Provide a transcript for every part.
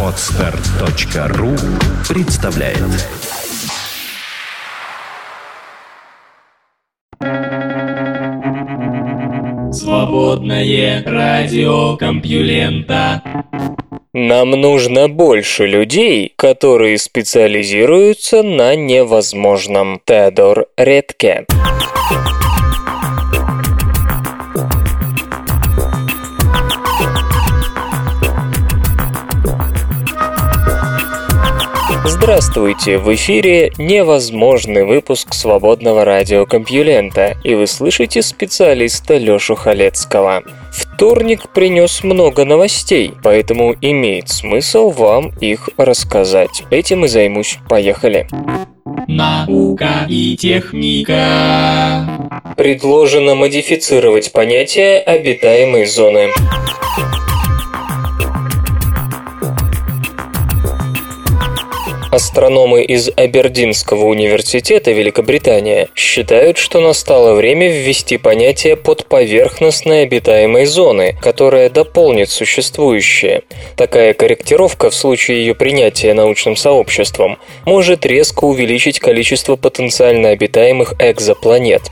Отстар.ру представляет Свободное радио Компьюлента Нам нужно больше людей, которые специализируются на невозможном. Теодор Редке. Здравствуйте! В эфире невозможный выпуск свободного радиокомпьюлента, и вы слышите специалиста Лёшу Халецкого. Вторник принес много новостей, поэтому имеет смысл вам их рассказать. Этим и займусь. Поехали! Наука и техника. Предложено модифицировать понятие обитаемой зоны. Астрономы из Абердинского университета Великобритания считают, что настало время ввести понятие подповерхностной обитаемой зоны, которая дополнит существующее. Такая корректировка в случае ее принятия научным сообществом может резко увеличить количество потенциально обитаемых экзопланет.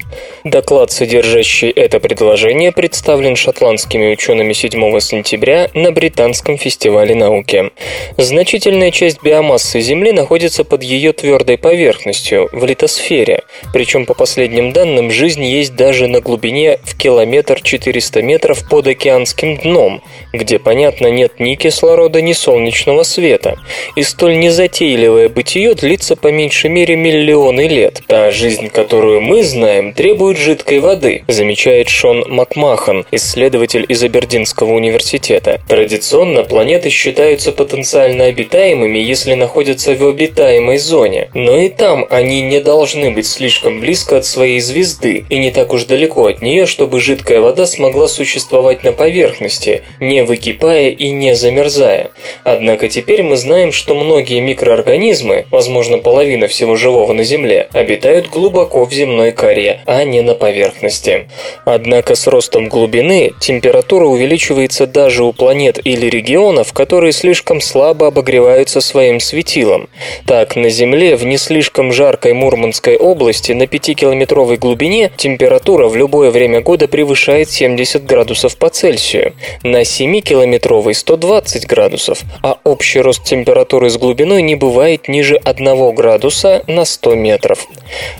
Доклад, содержащий это предложение, представлен шотландскими учеными 7 сентября на Британском фестивале науки. Значительная часть биомассы Земли находится под ее твердой поверхностью, в литосфере. Причем, по последним данным, жизнь есть даже на глубине в километр 400 метров под океанским дном, где, понятно, нет ни кислорода, ни солнечного света. И столь незатейливое бытие длится по меньшей мере миллионы лет. Та жизнь, которую мы знаем, требует жидкой воды, замечает Шон Макмахан, исследователь из Абердинского университета. Традиционно планеты считаются потенциально обитаемыми, если находятся в обитаемой зоне, но и там они не должны быть слишком близко от своей звезды и не так уж далеко от нее, чтобы жидкая вода смогла существовать на поверхности, не выкипая и не замерзая. Однако теперь мы знаем, что многие микроорганизмы, возможно половина всего живого на Земле, обитают глубоко в земной коре, а не на поверхности. Однако с ростом глубины температура увеличивается даже у планет или регионов, которые слишком слабо обогреваются своим светилом. Так, на Земле в не слишком жаркой Мурманской области на 5-километровой глубине температура в любое время года превышает 70 градусов по Цельсию, на 7-километровой 120 градусов, а общий рост температуры с глубиной не бывает ниже 1 градуса на 100 метров.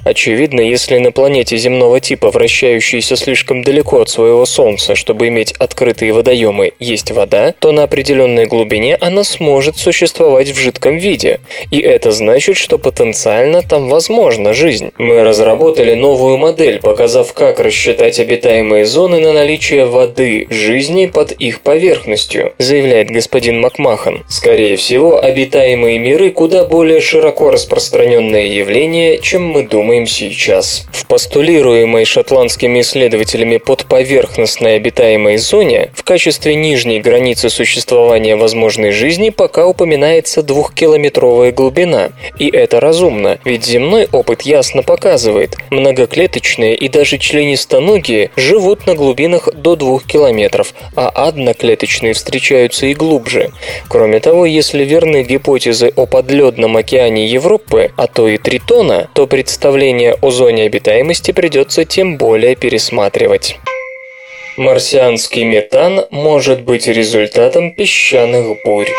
Очевидно, если на планете земного типа, вращающейся слишком далеко от своего Солнца, чтобы иметь открытые водоемы, есть вода, то на определенной глубине она сможет существовать в жидком виде. И это значит, что потенциально там возможна жизнь. Мы разработали новую модель, показав, как рассчитать обитаемые зоны на наличие воды, жизни под их поверхностью, заявляет господин Макмахан. Скорее всего, обитаемые миры куда более широко распространенное явление, чем мы думаем сейчас. В постулируемой шотландскими исследователями подповерхностной обитаемой зоне в качестве нижней границы существования возможной жизни пока упоминается двухкилометровая глубина. И это разумно, ведь земной опыт ясно показывает, многоклеточные и даже членистоногие живут на глубинах до 2 километров, а одноклеточные встречаются и глубже. Кроме того, если верны гипотезы о подледном океане Европы, а то и Тритона, то представление о зоне обитаемости придется тем более пересматривать. Марсианский метан может быть результатом песчаных бурь.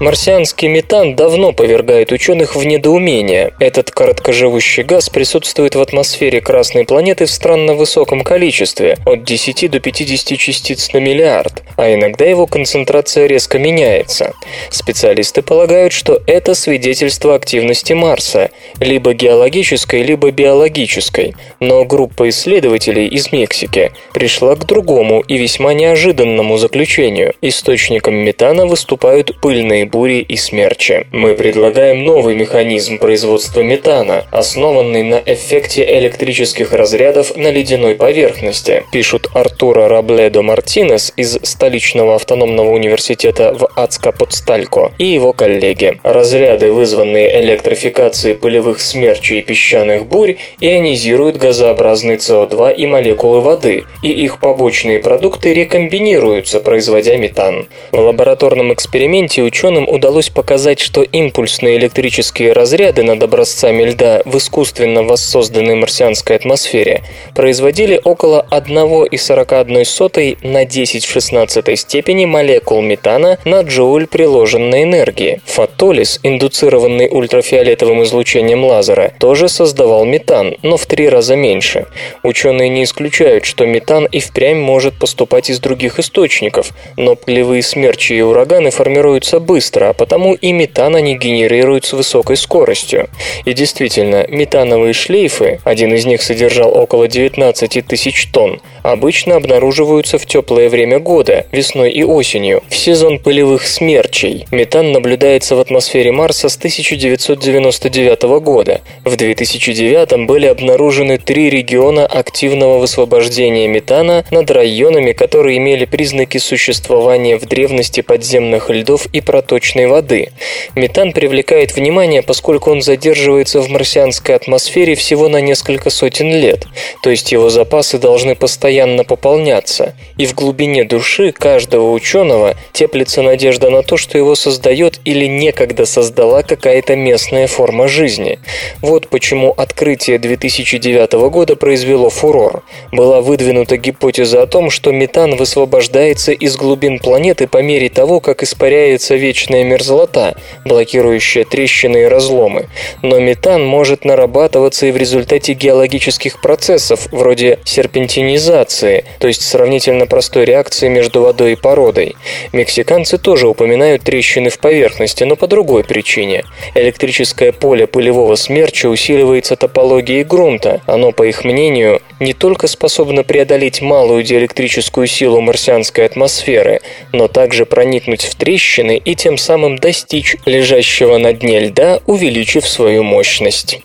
Марсианский метан давно повергает ученых в недоумение. Этот короткоживущий газ присутствует в атмосфере Красной планеты в странно высоком количестве, от 10 до 50 частиц на миллиард, а иногда его концентрация резко меняется. Специалисты полагают, что это свидетельство активности Марса, либо геологической, либо биологической. Но группа исследователей из Мексики пришла к другому и весьма неожиданному заключению. Источником метана выступают пыльные бури и смерчи. Мы предлагаем новый механизм производства метана, основанный на эффекте электрических разрядов на ледяной поверхности, пишут Артура Рабледо Мартинес из столичного автономного университета в Ацка-под-Сталько и его коллеги. Разряды, вызванные электрификацией пылевых смерчей и песчаных бурь, ионизируют газообразный СО2 и молекулы воды, и их побочные продукты рекомбинируются, производя метан. В лабораторном эксперименте ученым удалось показать, что импульсные электрические разряды над образцами льда в искусственно воссозданной марсианской атмосфере производили около 1,41 на 10 в 16 степени молекул метана на джоуль приложенной энергии. Фотолиз, индуцированный ультрафиолетовым излучением лазера, тоже создавал метан, но в три раза меньше. Ученые не исключают, что метан и впрямь может поступать из других источников, но пылевые смерчи и ураганы формируются быстро, а потому и метан они генерируют с высокой скоростью. И действительно, метановые шлейфы, один из них содержал около 19 тысяч тонн, обычно обнаруживаются в теплое время года, весной и осенью, в сезон пылевых смерчей. Метан наблюдается в атмосфере Марса с 1999 года. В 2009 были обнаружены три региона активного высвобождения метана над районами, которые имели признаки существования в древности подземных льдов и проточной воды. Метан привлекает внимание, поскольку он задерживается в марсианской атмосфере всего на несколько сотен лет, то есть его запасы должны постоянно пополняться, и в глубине души каждого ученого теплится надежда на то, что его создает или некогда создала какая-то местная форма жизни. Вот почему открытие 2009 года произвело фурор. Была выдвинута гипотеза о том, что метан высвобождается из глубин планеты по мере того, как испаряется вечная мерзлота, блокирующая трещины и разломы. Но метан может нарабатываться и в результате геологических процессов, вроде серпентинизации, то есть сравнительно простой реакции между водой и породой. Мексиканцы тоже упоминают трещины в поверхности, но по другой причине. Электрическое поле пылевого смерча усиливается топологией грунта. Оно, по их мнению, не только способно преодолеть малую диэлектрическую силу марсианской атмосферы, но также проникнуть в трещины и тем самым достичь лежащего на дне льда, увеличив свою мощность.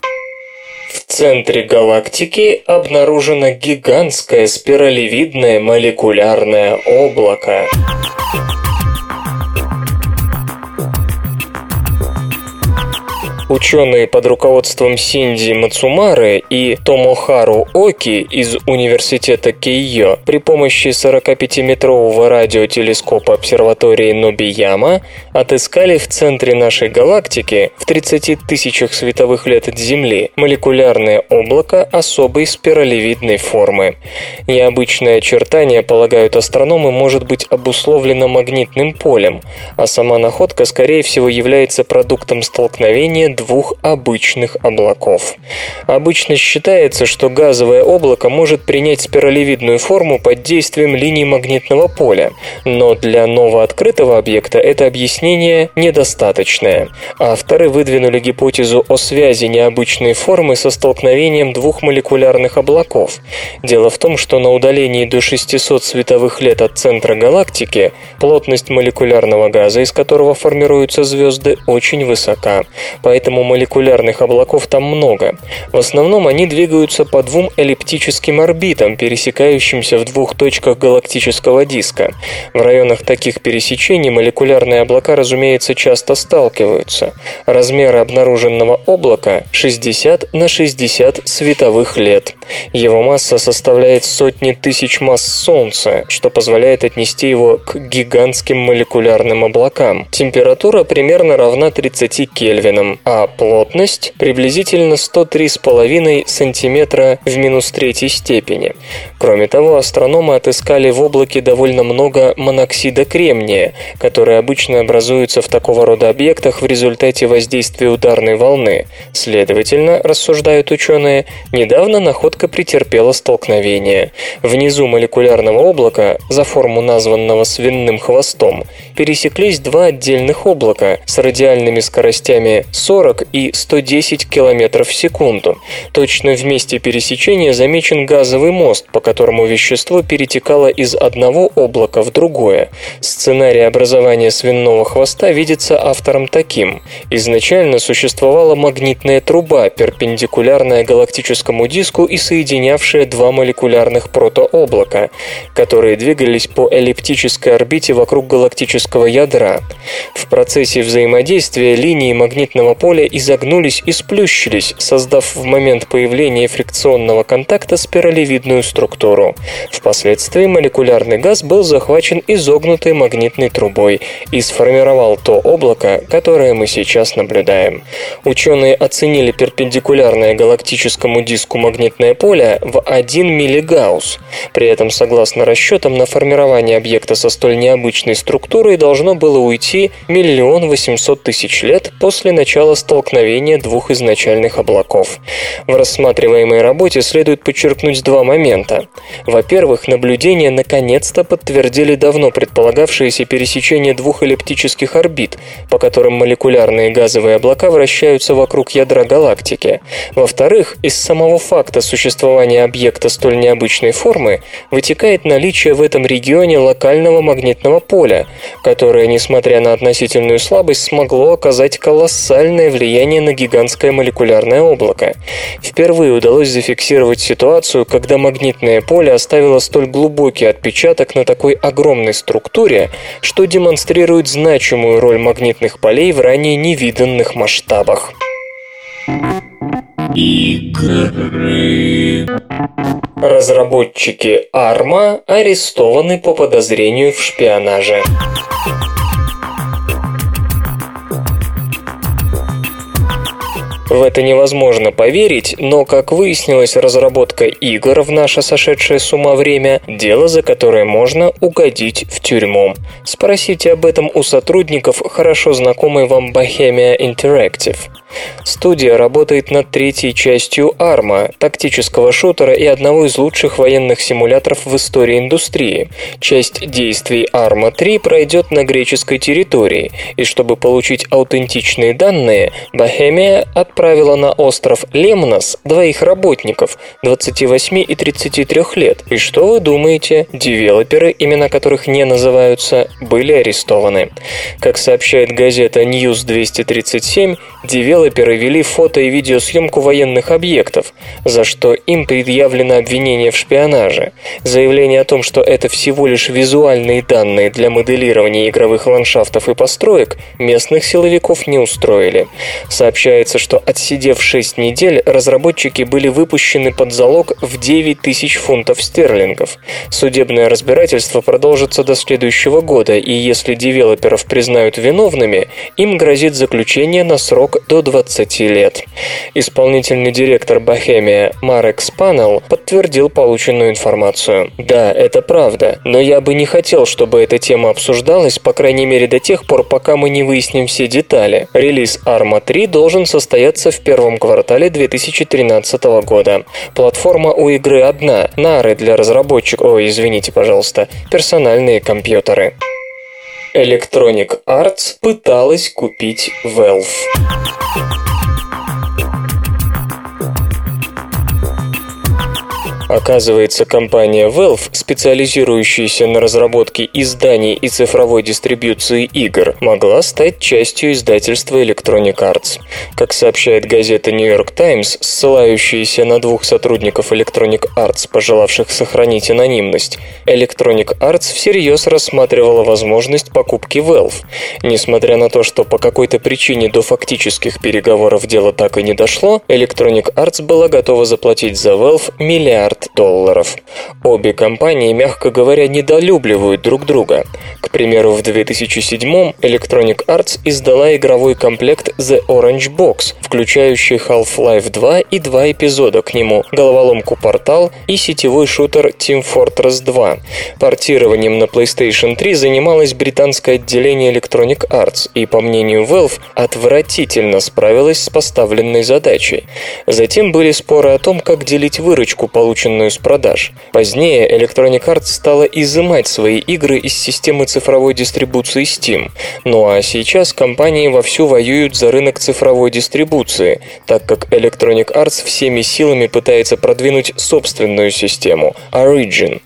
В центре галактики обнаружено гигантское спиралевидное молекулярное облако. Ученые под руководством Синди Мацумары и Томохару Оки из университета Кейо при помощи 45-метрового радиотелескопа обсерватории Нобияма отыскали в центре нашей галактики, в 30 тысячах световых лет от Земли, молекулярное облако особой спиралевидной формы. Необычное очертание, полагают астрономы, может быть обусловлено магнитным полем, а сама находка, скорее всего, является продуктом столкновения двух обычных облаков. Обычно считается, что газовое облако может принять спиралевидную форму под действием линий магнитного поля, но для новооткрытого объекта это объяснение недостаточное. Авторы выдвинули гипотезу о связи необычной формы со столкновением двух молекулярных облаков. Дело в том, что на удалении до 600 световых лет от центра галактики плотность молекулярного газа, из которого формируются звезды, очень высока. Поэтому поэтому молекулярных облаков там много. В основном они двигаются по двум эллиптическим орбитам, пересекающимся в двух точках галактического диска. В районах таких пересечений молекулярные облака, разумеется, часто сталкиваются. Размеры обнаруженного облака 60 на 60 световых лет. Его масса составляет сотни тысяч масс Солнца, что позволяет отнести его к гигантским молекулярным облакам. Температура примерно равна 30 кельвинам, а а плотность приблизительно 103,5 см в минус третьей степени. Кроме того, астрономы отыскали в облаке довольно много моноксида кремния, который обычно образуется в такого рода объектах в результате воздействия ударной волны. Следовательно, рассуждают ученые, недавно находка претерпела столкновение. Внизу молекулярного облака, за форму названного свиным хвостом, пересеклись два отдельных облака с радиальными скоростями 40 140 и 110 км в секунду. Точно в месте пересечения замечен газовый мост, по которому вещество перетекало из одного облака в другое. Сценарий образования свинного хвоста видится автором таким. Изначально существовала магнитная труба, перпендикулярная галактическому диску и соединявшая два молекулярных протооблака, которые двигались по эллиптической орбите вокруг галактического ядра. В процессе взаимодействия линии магнитного поля изогнулись и сплющились, создав в момент появления фрикционного контакта спиралевидную структуру. Впоследствии молекулярный газ был захвачен изогнутой магнитной трубой и сформировал то облако, которое мы сейчас наблюдаем. Ученые оценили перпендикулярное галактическому диску магнитное поле в 1 миллигаусс. При этом, согласно расчетам, на формирование объекта со столь необычной структурой должно было уйти миллион восемьсот тысяч лет после начала столкновения двух изначальных облаков. В рассматриваемой работе следует подчеркнуть два момента. Во-первых, наблюдения наконец-то подтвердили давно предполагавшееся пересечение двух эллиптических орбит, по которым молекулярные газовые облака вращаются вокруг ядра галактики. Во-вторых, из самого факта существования объекта столь необычной формы вытекает наличие в этом регионе локального магнитного поля, которое, несмотря на относительную слабость, смогло оказать колоссальное влияние на гигантское молекулярное облако. Впервые удалось зафиксировать ситуацию, когда магнитное поле оставило столь глубокий отпечаток на такой огромной структуре, что демонстрирует значимую роль магнитных полей в ранее невиданных масштабах. Игры. Разработчики ARMA арестованы по подозрению в шпионаже. В это невозможно поверить, но, как выяснилось, разработка игр в наше сошедшее с ума время – дело, за которое можно угодить в тюрьму. Спросите об этом у сотрудников хорошо знакомой вам Bohemia Interactive. Студия работает над третьей частью ARMA, тактического шутера и одного из лучших военных симуляторов в истории индустрии. Часть действий ARMA 3 пройдет на греческой территории, и чтобы получить аутентичные данные, Bohemia отправила на остров Лемнос двоих работников 28 и 33 лет. И что вы думаете? Девелоперы, имена которых не называются, были арестованы. Как сообщает газета News 237, девелоперы девелоперы вели фото- и видеосъемку военных объектов, за что им предъявлено обвинение в шпионаже. Заявление о том, что это всего лишь визуальные данные для моделирования игровых ландшафтов и построек, местных силовиков не устроили. Сообщается, что отсидев 6 недель, разработчики были выпущены под залог в 9 тысяч фунтов стерлингов. Судебное разбирательство продолжится до следующего года, и если девелоперов признают виновными, им грозит заключение на срок до 20 лет. Исполнительный директор Бохемия Марек Спанел подтвердил полученную информацию. Да, это правда, но я бы не хотел, чтобы эта тема обсуждалась, по крайней мере до тех пор, пока мы не выясним все детали. Релиз Arma 3 должен состояться в первом квартале 2013 года. Платформа у игры одна – нары для разработчиков, ой, извините, пожалуйста, персональные компьютеры. Electronic Arts пыталась купить Valve. Оказывается, компания Valve, специализирующаяся на разработке изданий и цифровой дистрибьюции игр, могла стать частью издательства Electronic Arts. Как сообщает газета New York Times, ссылающаяся на двух сотрудников Electronic Arts, пожелавших сохранить анонимность, Electronic Arts всерьез рассматривала возможность покупки Valve. Несмотря на то, что по какой-то причине до фактических переговоров дело так и не дошло, Electronic Arts была готова заплатить за Valve миллиард долларов. Обе компании, мягко говоря, недолюбливают друг друга. К примеру, в 2007 Electronic Arts издала игровой комплект The Orange Box, включающий Half-Life 2 и два эпизода к нему, головоломку Портал и сетевой шутер Team Fortress 2. Портированием на PlayStation 3 занималось британское отделение Electronic Arts и, по мнению Valve, отвратительно справилось с поставленной задачей. Затем были споры о том, как делить выручку, полученную с продаж. Позднее Electronic Arts стала изымать свои игры из системы цифровой дистрибуции Steam. Ну а сейчас компании вовсю воюют за рынок цифровой дистрибуции, так как Electronic Arts всеми силами пытается продвинуть собственную систему – Origin.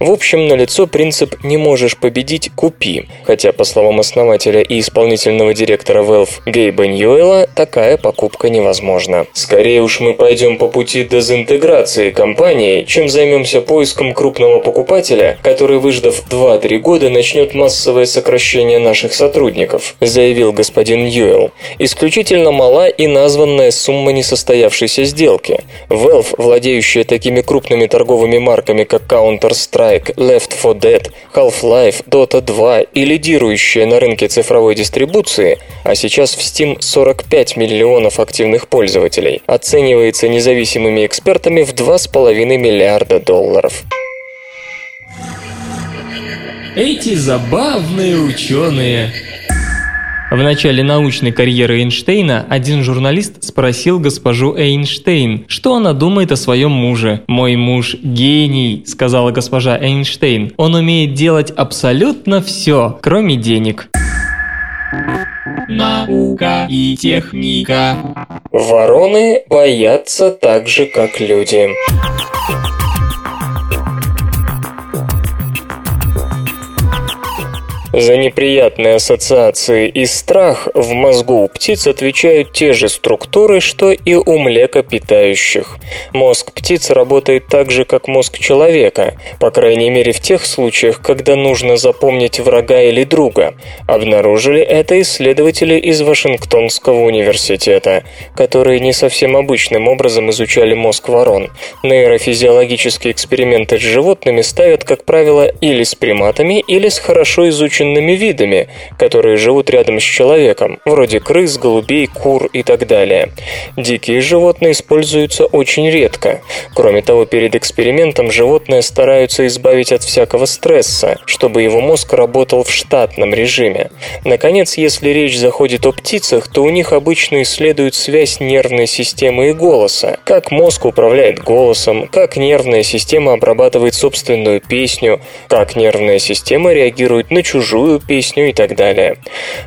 В общем, налицо принцип «не можешь победить – купи», хотя, по словам основателя и исполнительного директора Valve Гейба Ньюэлла, такая покупка невозможна. Скорее уж мы пойдем по пути дезинтеграции компании, чем займемся поиском крупного покупателя, который, выждав 2-3 года, начнет массовое сокращение наших сотрудников, заявил господин Ньюэлл. Исключительно мала и названная сумма несостоявшейся сделки. Valve, владеющая такими крупными торговыми марками, как Counter-Strike, Left 4 Dead, Half-Life, Dota 2 и лидирующая на рынке цифровой дистрибуции, а сейчас в Steam 45 миллионов активных пользователей, оценивается независимыми экспертами в 2,5 миллиарда долларов. Эти забавные ученые. В начале научной карьеры Эйнштейна один журналист спросил госпожу Эйнштейн, что она думает о своем муже. «Мой муж – гений», – сказала госпожа Эйнштейн. «Он умеет делать абсолютно все, кроме денег». Наука и техника. Вороны боятся так же, как люди. За неприятные ассоциации и страх в мозгу у птиц отвечают те же структуры, что и у млекопитающих. Мозг птиц работает так же, как мозг человека, по крайней мере в тех случаях, когда нужно запомнить врага или друга. Обнаружили это исследователи из Вашингтонского университета, которые не совсем обычным образом изучали мозг ворон. Нейрофизиологические эксперименты с животными ставят, как правило, или с приматами, или с хорошо изученными изученными видами, которые живут рядом с человеком, вроде крыс, голубей, кур и так далее. Дикие животные используются очень редко. Кроме того, перед экспериментом животное стараются избавить от всякого стресса, чтобы его мозг работал в штатном режиме. Наконец, если речь заходит о птицах, то у них обычно исследуют связь нервной системы и голоса, как мозг управляет голосом, как нервная система обрабатывает собственную песню, как нервная система реагирует на чужую чужую песню и так далее.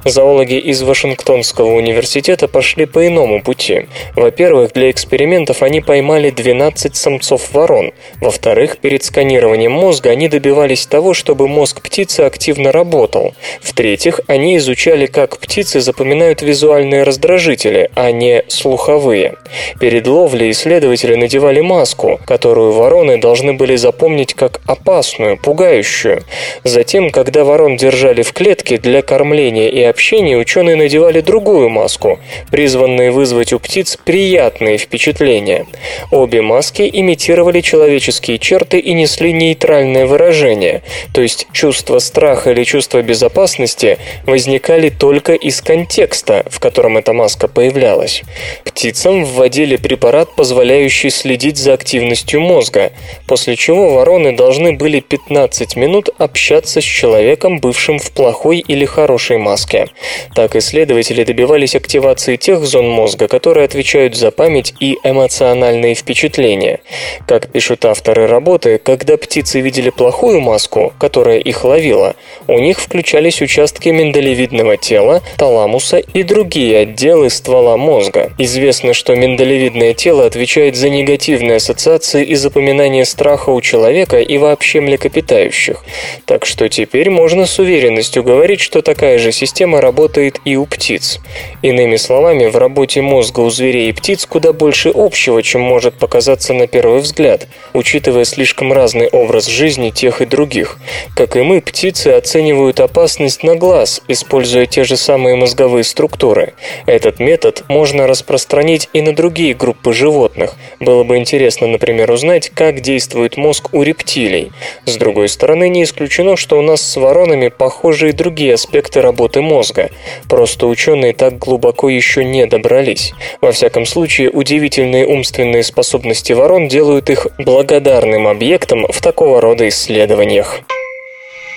Зоологи из Вашингтонского университета пошли по иному пути. Во-первых, для экспериментов они поймали 12 самцов ворон. Во-вторых, перед сканированием мозга они добивались того, чтобы мозг птицы активно работал. В-третьих, они изучали, как птицы запоминают визуальные раздражители, а не слуховые. Перед ловлей исследователи надевали маску, которую вороны должны были запомнить как опасную, пугающую. Затем, когда ворон держали держали в клетке, для кормления и общения ученые надевали другую маску, призванную вызвать у птиц приятные впечатления. Обе маски имитировали человеческие черты и несли нейтральное выражение, то есть чувство страха или чувство безопасности возникали только из контекста, в котором эта маска появлялась. Птицам вводили препарат, позволяющий следить за активностью мозга, после чего вороны должны были 15 минут общаться с человеком, бывшим бывшим в плохой или хорошей маске. Так исследователи добивались активации тех зон мозга, которые отвечают за память и эмоциональные впечатления. Как пишут авторы работы, когда птицы видели плохую маску, которая их ловила, у них включались участки миндалевидного тела, таламуса и другие отделы ствола мозга. Известно, что миндалевидное тело отвечает за негативные ассоциации и запоминание страха у человека и вообще млекопитающих. Так что теперь можно с уверенностью уверенностью говорить, что такая же система работает и у птиц. Иными словами, в работе мозга у зверей и птиц куда больше общего, чем может показаться на первый взгляд, учитывая слишком разный образ жизни тех и других. Как и мы, птицы оценивают опасность на глаз, используя те же самые мозговые структуры. Этот метод можно распространить и на другие группы животных. Было бы интересно, например, узнать, как действует мозг у рептилий. С другой стороны, не исключено, что у нас с воронами похожи и другие аспекты работы мозга. Просто ученые так глубоко еще не добрались. Во всяком случае, удивительные умственные способности ворон делают их благодарным объектом в такого рода исследованиях.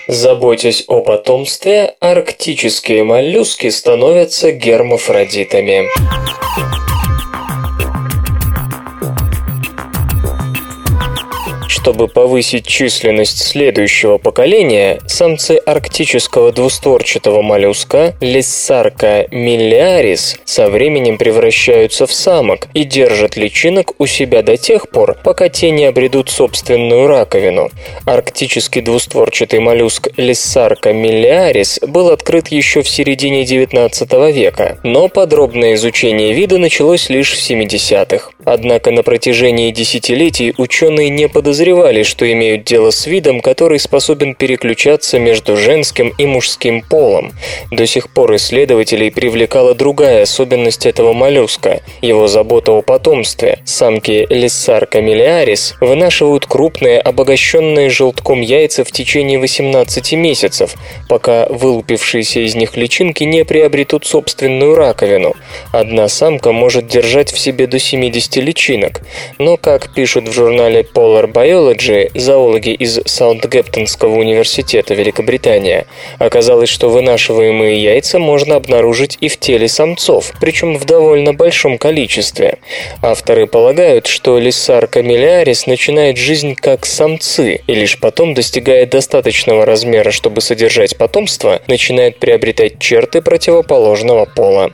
Заботясь о потомстве, арктические моллюски становятся гермафродитами. Чтобы повысить численность следующего поколения, самцы арктического двустворчатого моллюска Лиссарка миллиарис со временем превращаются в самок и держат личинок у себя до тех пор, пока те не обретут собственную раковину. Арктический двустворчатый моллюск Лиссарка миллиарис был открыт еще в середине 19 века, но подробное изучение вида началось лишь в 70-х. Однако на протяжении десятилетий ученые не подозревали, что имеют дело с видом, который способен переключаться между женским и мужским полом. До сих пор исследователей привлекала другая особенность этого моллюска – его забота о потомстве. Самки Лиссарка миллиарис вынашивают крупные, обогащенные желтком яйца в течение 18 месяцев, пока вылупившиеся из них личинки не приобретут собственную раковину. Одна самка может держать в себе до 70 личинок, но, как пишут в журнале Polar Biology зоологи из Саутгемптонского университета Великобритания, оказалось, что вынашиваемые яйца можно обнаружить и в теле самцов, причем в довольно большом количестве. Авторы полагают, что лиссар камелиарис начинает жизнь как самцы, и лишь потом, достигая достаточного размера, чтобы содержать потомство, начинает приобретать черты противоположного пола.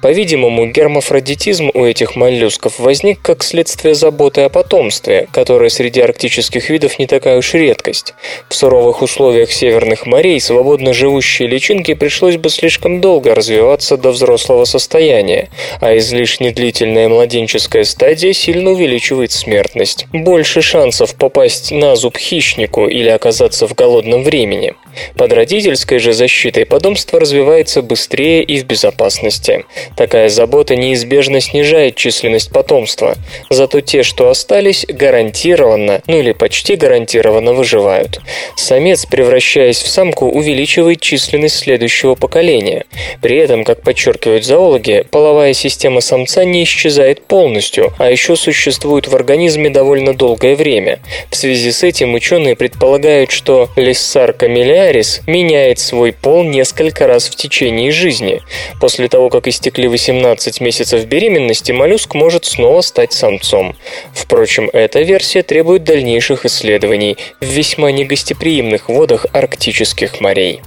По-видимому, гермафродитизм у этих моллюсков возник как следствие заботы о потомстве, которое среди арктических видов не такая уж редкость. В суровых условиях северных морей свободно живущие личинки пришлось бы слишком долго развиваться до взрослого состояния, а излишне длительная младенческая стадия сильно увеличивает смертность. Больше шансов попасть на зуб хищнику или оказаться в голодном времени. Под родительской же защитой потомство развивается быстрее и в безопасности. Такая забота неизбежно снижает численность потомства, зато те, что остались, гарантированно, ну или почти гарантированно выживают. Самец, превращаясь в самку, увеличивает численность следующего поколения. При этом, как подчеркивают зоологи, половая система самца не исчезает полностью, а еще существует в организме довольно долгое время. В связи с этим ученые предполагают, что Лиссар камелиарис меняет свой пол несколько раз в течение жизни. После того, как истекли 18 месяцев беременности, моллюск может снова стать самцом. Впрочем, эта версия требует дальнейших исследований в весьма негостеприимных водах арктических морей.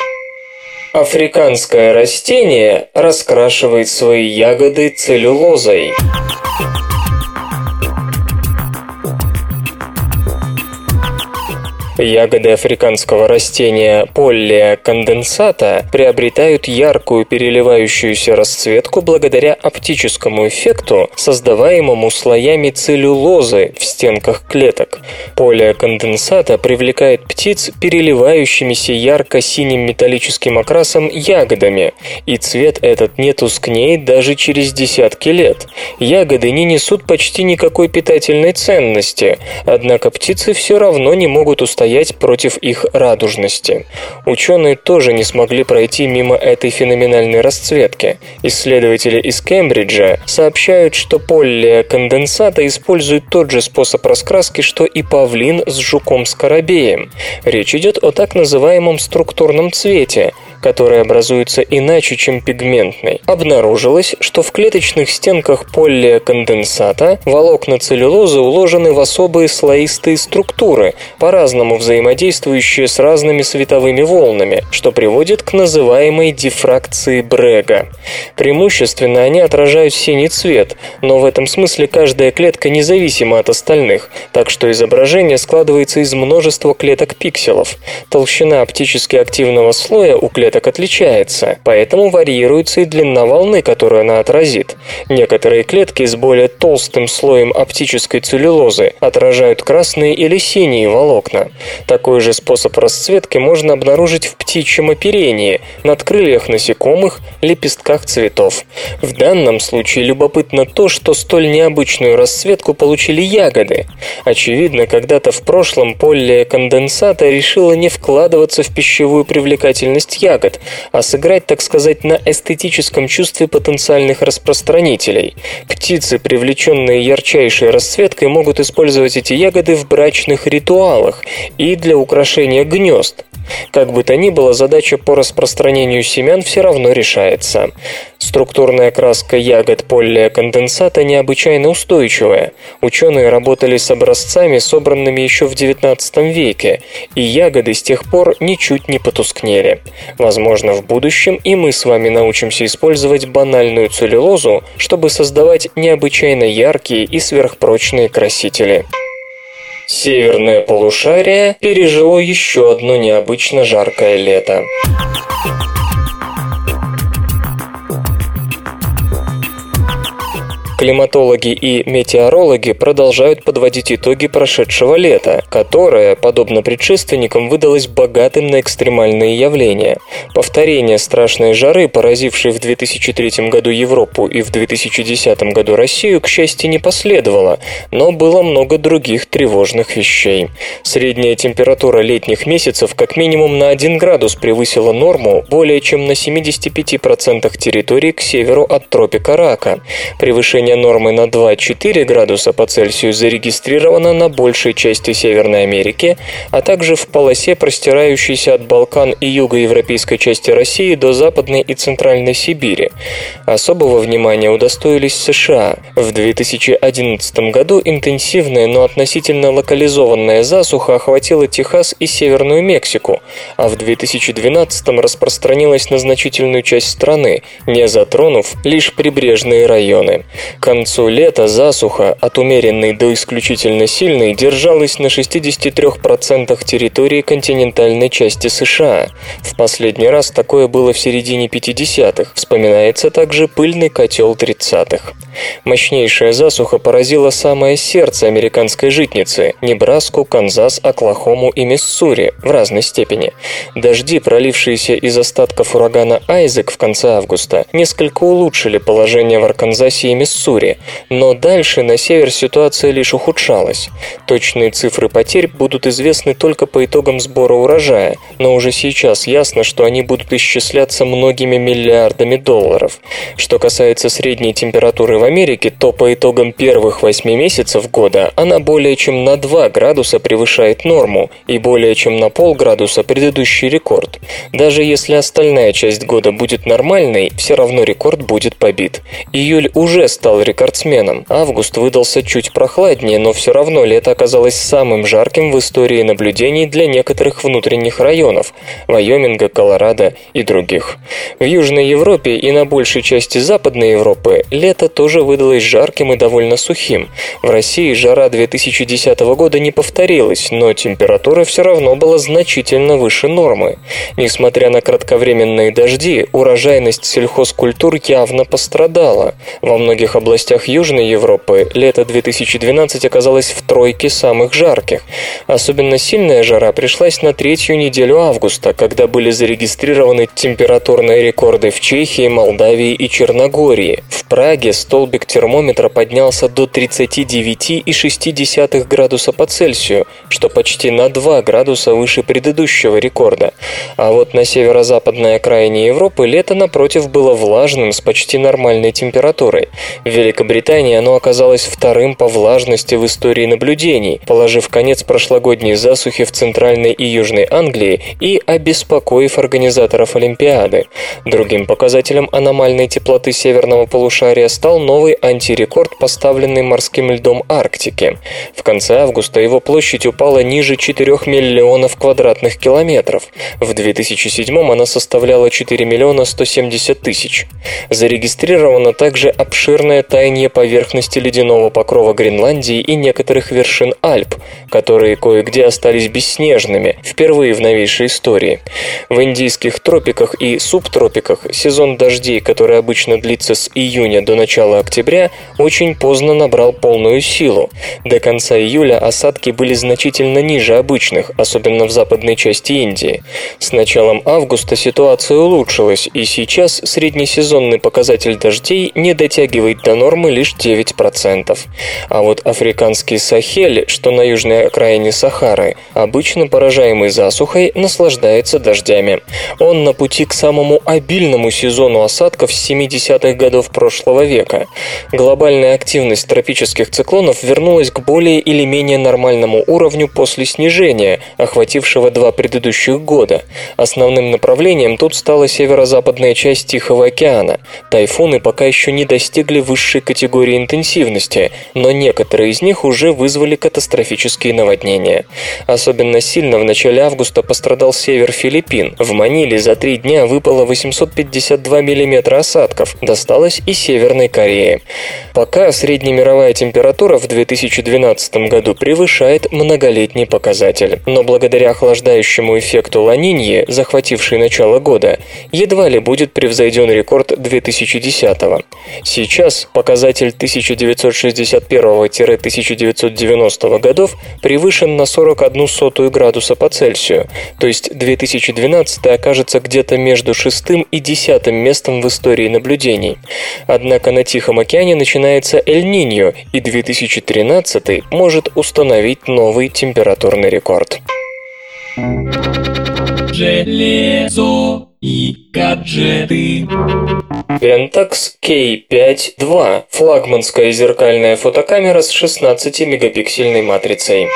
Африканское растение раскрашивает свои ягоды целлюлозой. Ягоды африканского растения поллия конденсата приобретают яркую переливающуюся расцветку благодаря оптическому эффекту, создаваемому слоями целлюлозы в стенках клеток. Полия конденсата привлекает птиц переливающимися ярко-синим металлическим окрасом ягодами, и цвет этот не тускнеет даже через десятки лет. Ягоды не несут почти никакой питательной ценности, однако птицы все равно не могут устоять устоять против их радужности. Ученые тоже не смогли пройти мимо этой феноменальной расцветки. Исследователи из Кембриджа сообщают, что полия конденсата использует тот же способ раскраски, что и павлин с жуком-скоробеем. Речь идет о так называемом структурном цвете, который образуется иначе, чем пигментный. Обнаружилось, что в клеточных стенках полия конденсата волокна целлюлозы уложены в особые слоистые структуры, по-разному взаимодействующие с разными световыми волнами, что приводит к называемой дифракции Брега. Преимущественно они отражают синий цвет, но в этом смысле каждая клетка независима от остальных, так что изображение складывается из множества клеток пикселов. Толщина оптически активного слоя у клеток отличается, поэтому варьируется и длина волны, которую она отразит. Некоторые клетки с более толстым слоем оптической целлюлозы отражают красные или синие волокна. Такой же способ расцветки можно обнаружить в птичьем оперении, над крыльях насекомых, лепестках цветов. В данном случае любопытно то, что столь необычную расцветку получили ягоды. Очевидно, когда-то в прошлом поле конденсата решила не вкладываться в пищевую привлекательность ягод, а сыграть, так сказать, на эстетическом чувстве потенциальных распространителей. Птицы, привлеченные ярчайшей расцветкой, могут использовать эти ягоды в брачных ритуалах и для украшения гнезд. Как бы то ни было, задача по распространению семян все равно решается. Структурная краска ягод полия конденсата необычайно устойчивая. Ученые работали с образцами, собранными еще в XIX веке, и ягоды с тех пор ничуть не потускнели. Возможно, в будущем и мы с вами научимся использовать банальную целлюлозу, чтобы создавать необычайно яркие и сверхпрочные красители. Северное полушарие пережило еще одно необычно жаркое лето. Климатологи и метеорологи продолжают подводить итоги прошедшего лета, которое, подобно предшественникам, выдалось богатым на экстремальные явления. Повторение страшной жары, поразившей в 2003 году Европу и в 2010 году Россию, к счастью, не последовало, но было много других тревожных вещей. Средняя температура летних месяцев как минимум на 1 градус превысила норму более чем на 75% территории к северу от тропика Рака. Превышение Снижение нормы на 2-4 градуса по Цельсию зарегистрировано на большей части Северной Америки, а также в полосе, простирающейся от Балкан и юго-европейской части России до Западной и Центральной Сибири. Особого внимания удостоились США. В 2011 году интенсивная, но относительно локализованная засуха охватила Техас и Северную Мексику, а в 2012 распространилась на значительную часть страны, не затронув лишь прибрежные районы. Концу лета засуха, от умеренной до исключительно сильной, держалась на 63% территории континентальной части США. В последний раз такое было в середине 50-х. Вспоминается также пыльный котел 30-х. Мощнейшая засуха поразила самое сердце американской житницы – Небраску, Канзас, Оклахому и Миссури в разной степени. Дожди, пролившиеся из остатков урагана Айзек в конце августа, несколько улучшили положение в Арканзасе и Миссури, Миссури, но дальше на север ситуация лишь ухудшалась. Точные цифры потерь будут известны только по итогам сбора урожая, но уже сейчас ясно, что они будут исчисляться многими миллиардами долларов. Что касается средней температуры в Америке, то по итогам первых 8 месяцев года она более чем на 2 градуса превышает норму и более чем на полградуса предыдущий рекорд. Даже если остальная часть года будет нормальной, все равно рекорд будет побит. Июль уже стал рекордсменом. Август выдался чуть прохладнее, но все равно лето оказалось самым жарким в истории наблюдений для некоторых внутренних районов – Вайоминга, Колорадо и других. В Южной Европе и на большей части Западной Европы лето тоже выдалось жарким и довольно сухим. В России жара 2010 года не повторилась, но температура все равно была значительно выше нормы. Несмотря на кратковременные дожди, урожайность сельхозкультур явно пострадала. Во многих областях областях Южной Европы лето 2012 оказалось в тройке самых жарких. Особенно сильная жара пришлась на третью неделю августа, когда были зарегистрированы температурные рекорды в Чехии, Молдавии и Черногории. В Праге столбик термометра поднялся до 39,6 градуса по Цельсию, что почти на 2 градуса выше предыдущего рекорда. А вот на северо-западной окраине Европы лето, напротив, было влажным с почти нормальной температурой. Великобритании оно оказалось вторым по влажности в истории наблюдений, положив конец прошлогодней засухе в Центральной и Южной Англии и обеспокоив организаторов Олимпиады. Другим показателем аномальной теплоты северного полушария стал новый антирекорд, поставленный морским льдом Арктики. В конце августа его площадь упала ниже 4 миллионов квадратных километров. В 2007 она составляла 4 миллиона 170 тысяч. Зарегистрирована также обширная таяние поверхности ледяного покрова Гренландии и некоторых вершин Альп, которые кое-где остались бесснежными, впервые в новейшей истории. В индийских тропиках и субтропиках сезон дождей, который обычно длится с июня до начала октября, очень поздно набрал полную силу. До конца июля осадки были значительно ниже обычных, особенно в западной части Индии. С началом августа ситуация улучшилась, и сейчас среднесезонный показатель дождей не дотягивает до до нормы лишь 9%. А вот африканский Сахель, что на южной окраине Сахары, обычно поражаемый засухой, наслаждается дождями. Он на пути к самому обильному сезону осадков с 70-х годов прошлого века. Глобальная активность тропических циклонов вернулась к более или менее нормальному уровню после снижения, охватившего два предыдущих года. Основным направлением тут стала северо-западная часть Тихого океана. Тайфуны пока еще не достигли высшей категории интенсивности, но некоторые из них уже вызвали катастрофические наводнения. Особенно сильно в начале августа пострадал север Филиппин. В Маниле за три дня выпало 852 мм осадков, досталось и Северной Корее. Пока среднемировая температура в 2012 году превышает многолетний показатель. Но благодаря охлаждающему эффекту Ланиньи, захватившей начало года, едва ли будет превзойден рекорд 2010 -го. Сейчас показатель 1961-1990 годов превышен на 41 сотую градуса по Цельсию, то есть 2012 окажется где-то между шестым и десятым местом в истории наблюдений. Однако на Тихом океане начинается Эль-Ниньо, и 2013 может установить новый температурный рекорд. Железо и гаджеты. Pentax K5-2 – флагманская зеркальная фотокамера с 16-мегапиксельной матрицей.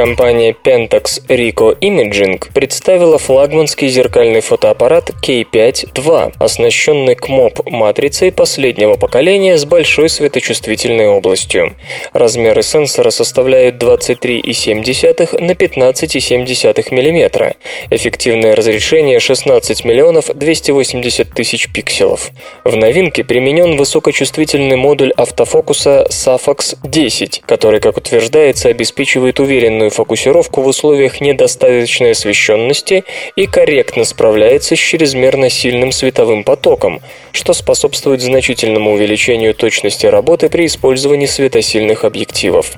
Компания Pentax Ricoh Imaging представила флагманский зеркальный фотоаппарат K5-2, оснащенный КМОП-матрицей последнего поколения с большой светочувствительной областью. Размеры сенсора составляют 23,7 на 15,7 мм. Эффективное разрешение 16 миллионов 280 тысяч пикселов. В новинке применен высокочувствительный модуль автофокуса Safax 10, который, как утверждается, обеспечивает уверенную правильную фокусировку в условиях недостаточной освещенности и корректно справляется с чрезмерно сильным световым потоком, что способствует значительному увеличению точности работы при использовании светосильных объективов.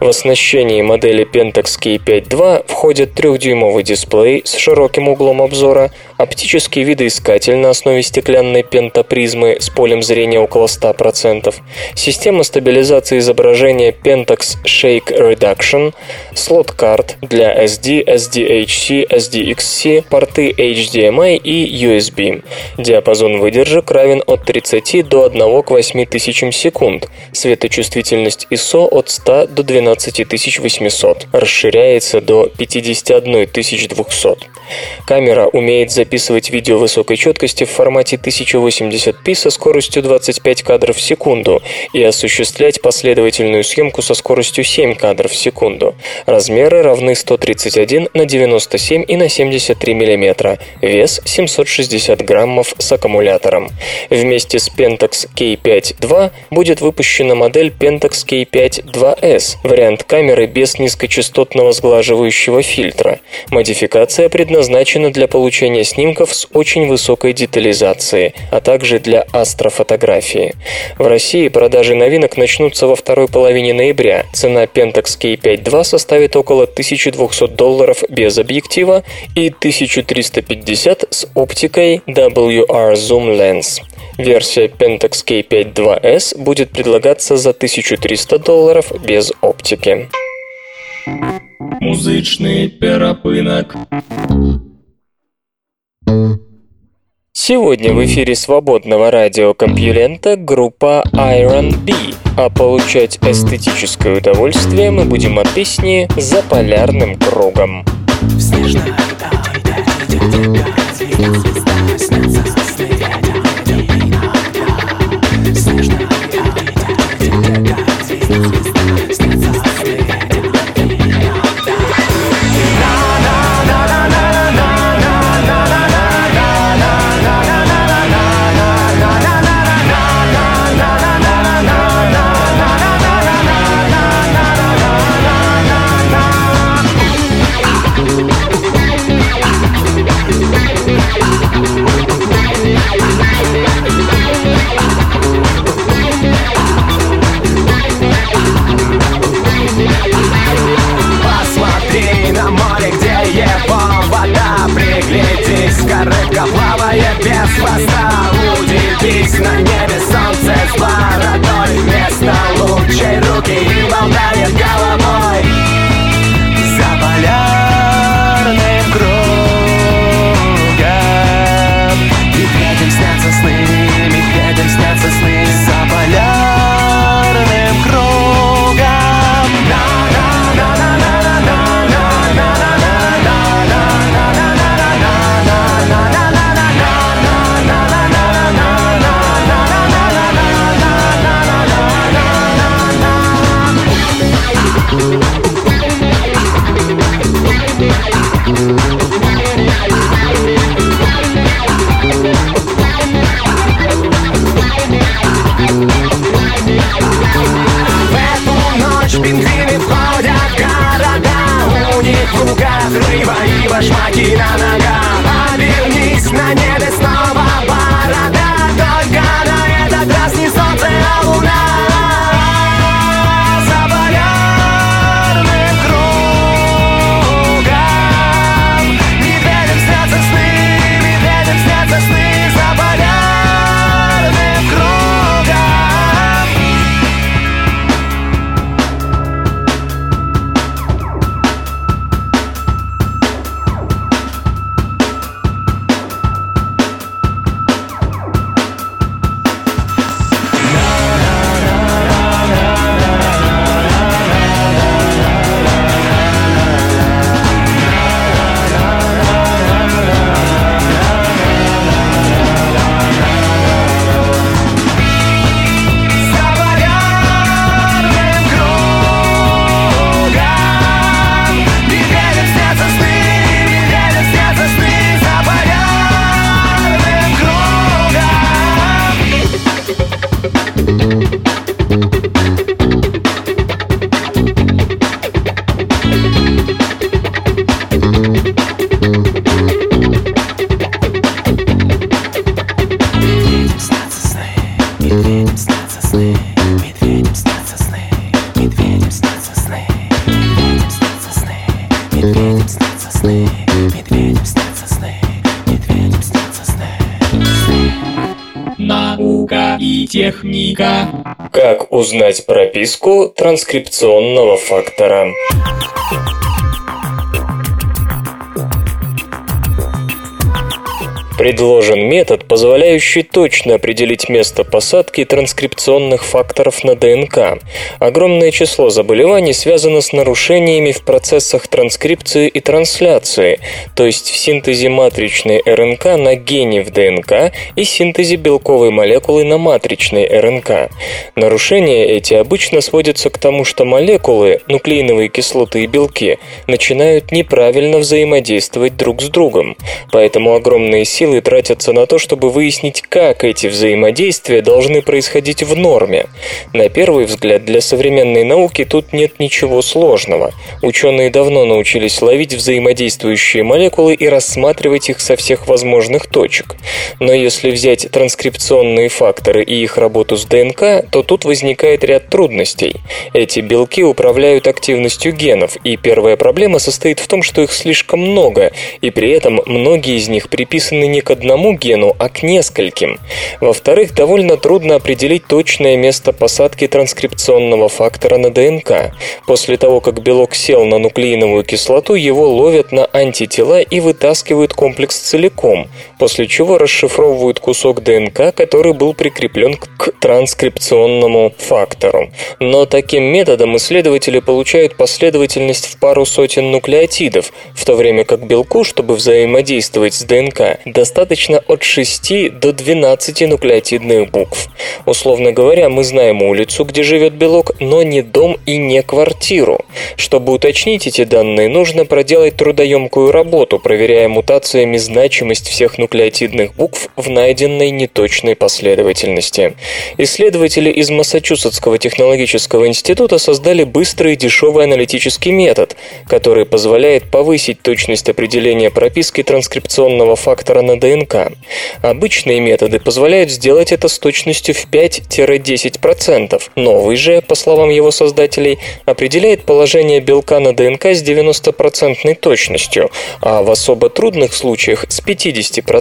В оснащении модели Pentax K5 II входят трехдюймовый дисплей с широким углом обзора, оптический видоискатель на основе стеклянной пентапризмы с полем зрения около 100%, система стабилизации изображения Pentax Shake Reduction, слот-карт для SD, SDHC, SDXC, порты HDMI и USB. Диапазон выдержек равен от 30 до 1 к 8 тысячам секунд. Светочувствительность ISO от 100 до 12800. Расширяется до 51200. Камера умеет записывать видео высокой четкости в формате 1080p со скоростью 25 кадров в секунду и осуществлять последовательную съемку со скоростью 7 кадров в секунду. Размеры равны 131 на 97 и на 73 мм. Вес 760 граммов с аккумулятором. Вместе с Pentax K5 будет выпущена модель Pentax K5 2S, вариант камеры без низкочастотного сглаживающего фильтра. Модификация предназначена для получения снимков с очень высокой детализацией, а также для астрофотографии. В России продажи новинок начнутся во второй половине ноября. Цена Pentax K5 2 составит около 1200 долларов без объектива и 1350 с оптикой WR Zoom Lens. Версия Pentax K5 2S будет предлагаться за 1300 долларов без оптики. Музычный перапынок. Сегодня в эфире свободного радиокомпьюлента группа Iron B, а получать эстетическое удовольствие мы будем от песни «За полярным кругом». В снежной узнать прописку транскрипционного фактора? Предложен метод, позволяющий точно определить место посадки транскрипционных факторов на ДНК. Огромное число заболеваний связано с нарушениями в процессах транскрипции и трансляции, то есть в синтезе матричной РНК на гене в ДНК и синтезе белковой молекулы на матричной РНК. Нарушения эти обычно сводятся к тому, что молекулы, нуклеиновые кислоты и белки, начинают неправильно взаимодействовать друг с другом. Поэтому огромные силы тратятся на то, чтобы выяснить, как эти взаимодействия должны происходить в норме. На первый взгляд, для современной науки тут нет ничего сложного. Ученые давно научились ловить взаимодействующие молекулы и рассматривать их со всех возможных точек. Но если взять транскрипционные факторы и их работу с ДНК, то тут возникает ряд трудностей. Эти белки управляют активностью генов, и первая проблема состоит в том, что их слишком много, и при этом многие из них приписаны не к одному гену, а к нескольким. Во-вторых, довольно трудно определить точное место посадки транскрипционного фактора на ДНК. После того, как белок сел на нуклеиновую кислоту, его ловят на антитела и вытаскивают комплекс целиком, после чего расшифровывают кусок ДНК, который был прикреплен к транскрипционному фактору. Но таким методом исследователи получают последовательность в пару сотен нуклеотидов, в то время как белку, чтобы взаимодействовать с ДНК, достаточно от 6 до 12 нуклеотидных букв. Условно говоря, мы знаем улицу, где живет белок, но не дом и не квартиру. Чтобы уточнить эти данные, нужно проделать трудоемкую работу, проверяя мутациями значимость всех нуклеотидных букв в найденной неточной последовательности. Исследователи из Массачусетского технологического института создали быстрый и дешевый аналитический метод, который позволяет повысить точность определения прописки транскрипционного фактора на ДНК. Обычные методы позволяют сделать это с точностью в 5-10%. Новый же, по словам его создателей, определяет положение белка на ДНК с 90% точностью, а в особо трудных случаях с 50%.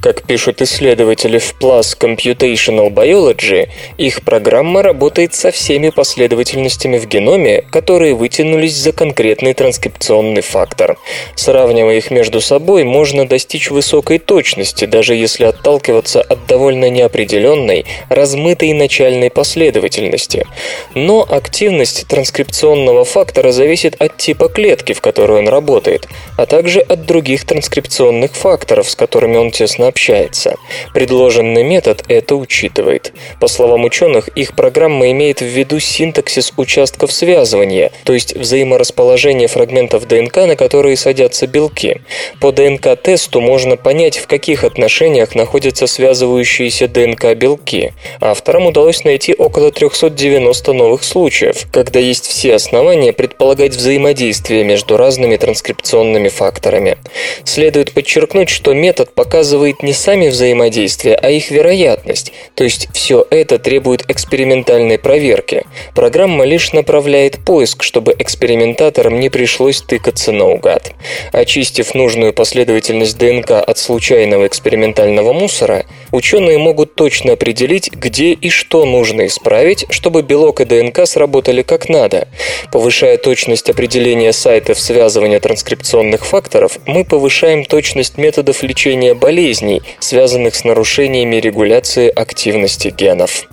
Как пишут исследователи в PLAS Computational Biology, их программа работает со всеми последовательностями в геноме, которые вытянулись за конкретный транскрипционный фактор. Сравнивая их между собой, можно достичь высокой точности, даже если отталкиваться от довольно неопределенной, размытой начальной последовательности. Но активность транскрипционного фактора зависит от типа клетки, в которой он работает, а также от других транскрипционных факторов, с которыми он тесно общается. Предложенный метод это учитывает. По словам ученых, их программа имеет в виду синтаксис участков связывания, то есть взаиморасположение фрагментов ДНК, на которые садятся белки. По ДНК-тесту можно понять, в каких отношениях находятся связывающиеся ДНК-белки. Авторам удалось найти около 390 новых случаев, когда есть все основания предполагать взаимодействие между разными транскрипционными факторами. Следует подчеркнуть, что метод показывает не сами взаимодействия, а их вероятность, то есть все это требует экспериментальной проверки. Программа лишь направляет поиск, чтобы экспериментаторам не пришлось тыкаться наугад. Очистив нужную последовательность ДНК от случайного экспериментального мусора, ученые могут точно определить, где и что нужно исправить, чтобы белок и ДНК сработали как надо. Повышая точность определения сайтов связывания транскрипционных факторов, мы повышаем точность методов лечения болезней, связанных с нарушениями регуляции активности генов.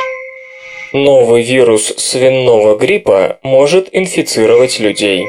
Новый вирус свиного гриппа может инфицировать людей.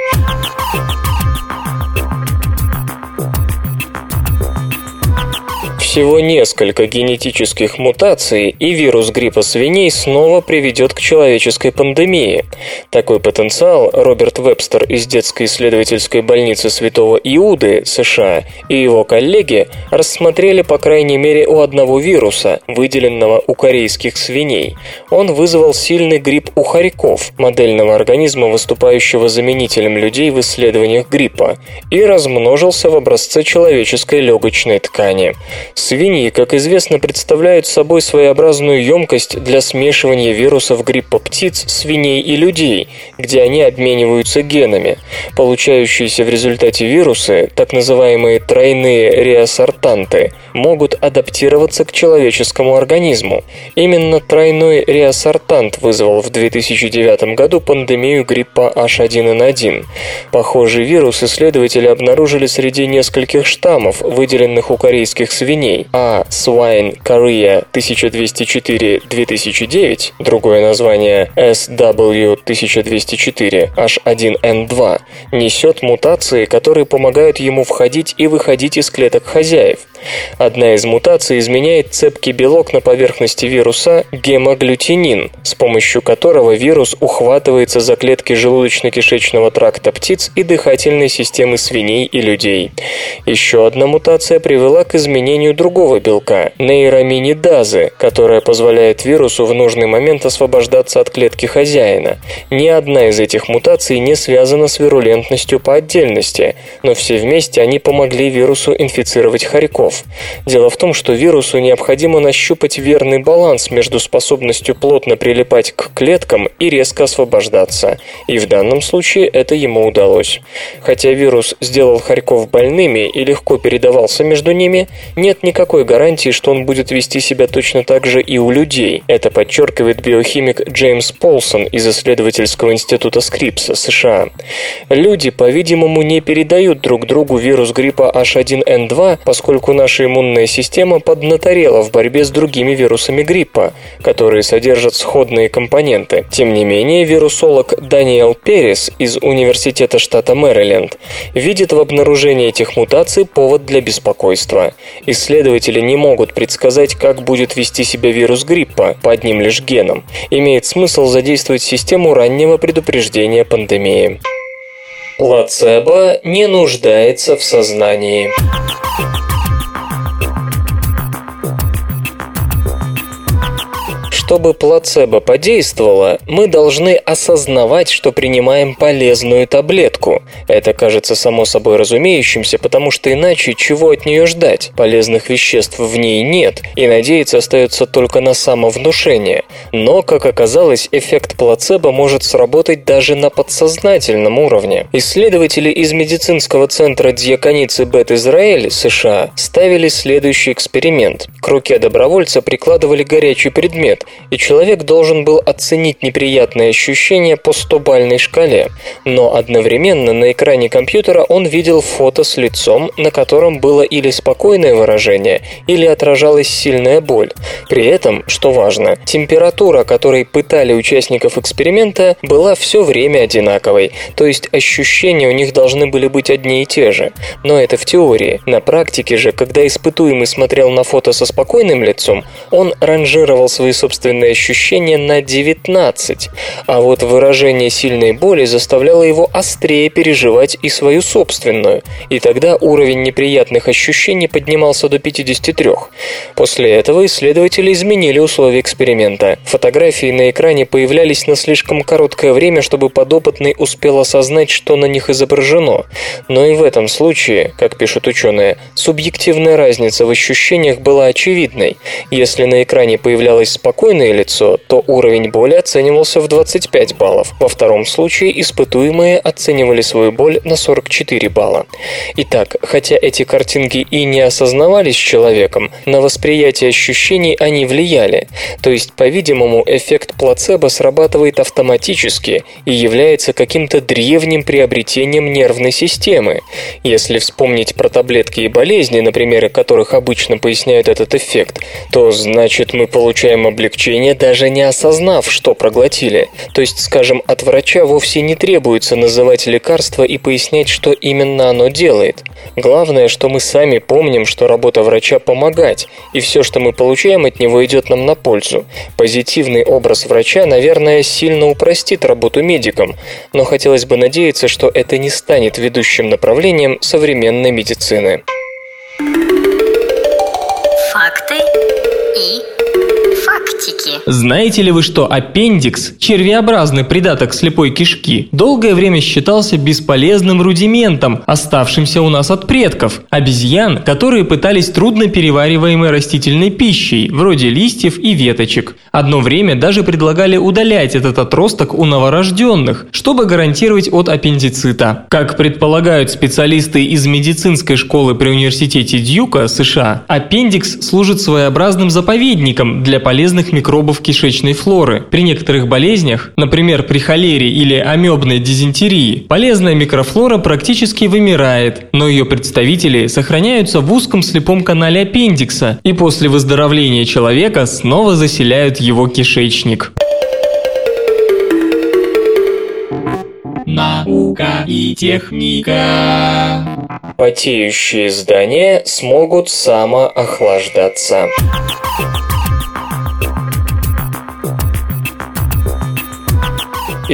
Всего несколько генетических мутаций, и вирус гриппа свиней снова приведет к человеческой пандемии. Такой потенциал Роберт Вебстер из детской исследовательской больницы Святого Иуды, США, и его коллеги рассмотрели по крайней мере у одного вируса, выделенного у корейских свиней. Он вызвал сильный грипп у хорьков, модельного организма, выступающего заменителем людей в исследованиях гриппа, и размножился в образце человеческой легочной ткани. Свиньи, как известно, представляют собой своеобразную емкость для смешивания вирусов гриппа птиц, свиней и людей, где они обмениваются генами. Получающиеся в результате вирусы, так называемые тройные реассортанты, могут адаптироваться к человеческому организму. Именно тройной реассортант вызвал в 2009 году пандемию гриппа H1N1. Похожий вирус исследователи обнаружили среди нескольких штаммов, выделенных у корейских свиней, а Swine Korea 1204-2009, другое название SW1204-H1N2, несет мутации, которые помогают ему входить и выходить из клеток хозяев. Одна из мутаций изменяет цепкий белок на поверхности вируса гемоглютинин, с помощью которого вирус ухватывается за клетки желудочно-кишечного тракта птиц и дыхательной системы свиней и людей. Еще одна мутация привела к изменению другого белка – нейроминидазы, которая позволяет вирусу в нужный момент освобождаться от клетки хозяина. Ни одна из этих мутаций не связана с вирулентностью по отдельности, но все вместе они помогли вирусу инфицировать хорьков. Дело в том, что вирусу необходимо нащупать верный баланс между способностью плотно прилипать к клеткам и резко освобождаться. И в данном случае это ему удалось. Хотя вирус сделал хорьков больными и легко передавался между ними, нет никакой гарантии, что он будет вести себя точно так же и у людей. Это подчеркивает биохимик Джеймс Полсон из исследовательского института Скрипса, США. Люди, по-видимому, не передают друг другу вирус гриппа H1N2, поскольку наша иммунная система поднаторела в борьбе с другими вирусами гриппа, которые содержат сходные компоненты. Тем не менее, вирусолог Даниэл Перес из Университета штата Мэриленд видит в обнаружении этих мутаций повод для беспокойства. Исследователи не могут предсказать, как будет вести себя вирус гриппа по одним лишь генам. Имеет смысл задействовать систему раннего предупреждения пандемии. Плацебо не нуждается в сознании. Чтобы плацебо подействовало, мы должны осознавать, что принимаем полезную таблетку. Это кажется само собой разумеющимся, потому что иначе чего от нее ждать? Полезных веществ в ней нет, и надеяться остается только на самовнушение. Но, как оказалось, эффект плацебо может сработать даже на подсознательном уровне. Исследователи из медицинского центра Дьяконицы Бет-Израэль, США, ставили следующий эксперимент. К руке добровольца прикладывали горячий предмет и человек должен был оценить неприятные ощущения по 100-бальной шкале, но одновременно на экране компьютера он видел фото с лицом, на котором было или спокойное выражение, или отражалась сильная боль. При этом, что важно, температура, которой пытали участников эксперимента, была все время одинаковой, то есть ощущения у них должны были быть одни и те же. Но это в теории. На практике же, когда испытуемый смотрел на фото со спокойным лицом, он ранжировал свои собственные ощущения на 19, а вот выражение сильной боли заставляло его острее переживать и свою собственную, и тогда уровень неприятных ощущений поднимался до 53. После этого исследователи изменили условия эксперимента. Фотографии на экране появлялись на слишком короткое время, чтобы подопытный успел осознать, что на них изображено. Но и в этом случае, как пишут ученые, субъективная разница в ощущениях была очевидной. Если на экране появлялось спокойное лицо, то уровень боли оценивался в 25 баллов. Во втором случае испытуемые оценивали свою боль на 44 балла. Итак, хотя эти картинки и не осознавались человеком, на восприятие ощущений они влияли. То есть, по-видимому, эффект плацебо срабатывает автоматически и является каким-то древним приобретением нервной системы. Если вспомнить про таблетки и болезни, на примеры которых обычно поясняют этот эффект, то значит мы получаем облегчение, даже не осознав, что проглотили. То есть, скажем, от врача вовсе не требуется называть лекарство и пояснять, что именно оно делает. Главное, что мы сами помним, что работа врача помогать, и все, что мы получаем от него, идет нам на пользу. Позитивный образ врача, наверное, сильно упростит работу медикам, но хотелось бы надеяться, что это не станет ведущим направлением современной медицины. Факты. Знаете ли вы, что аппендикс, червеобразный придаток слепой кишки, долгое время считался бесполезным рудиментом, оставшимся у нас от предков, обезьян, которые пытались трудно перевариваемой растительной пищей, вроде листьев и веточек. Одно время даже предлагали удалять этот отросток у новорожденных, чтобы гарантировать от аппендицита. Как предполагают специалисты из медицинской школы при университете Дьюка, США, аппендикс служит своеобразным заповедником для полезных микробов кишечной флоры. При некоторых болезнях, например, при холере или амебной дизентерии, полезная микрофлора практически вымирает, но ее представители сохраняются в узком слепом канале аппендикса и после выздоровления человека снова заселяют его кишечник. Наука и техника. Потеющие здания смогут самоохлаждаться.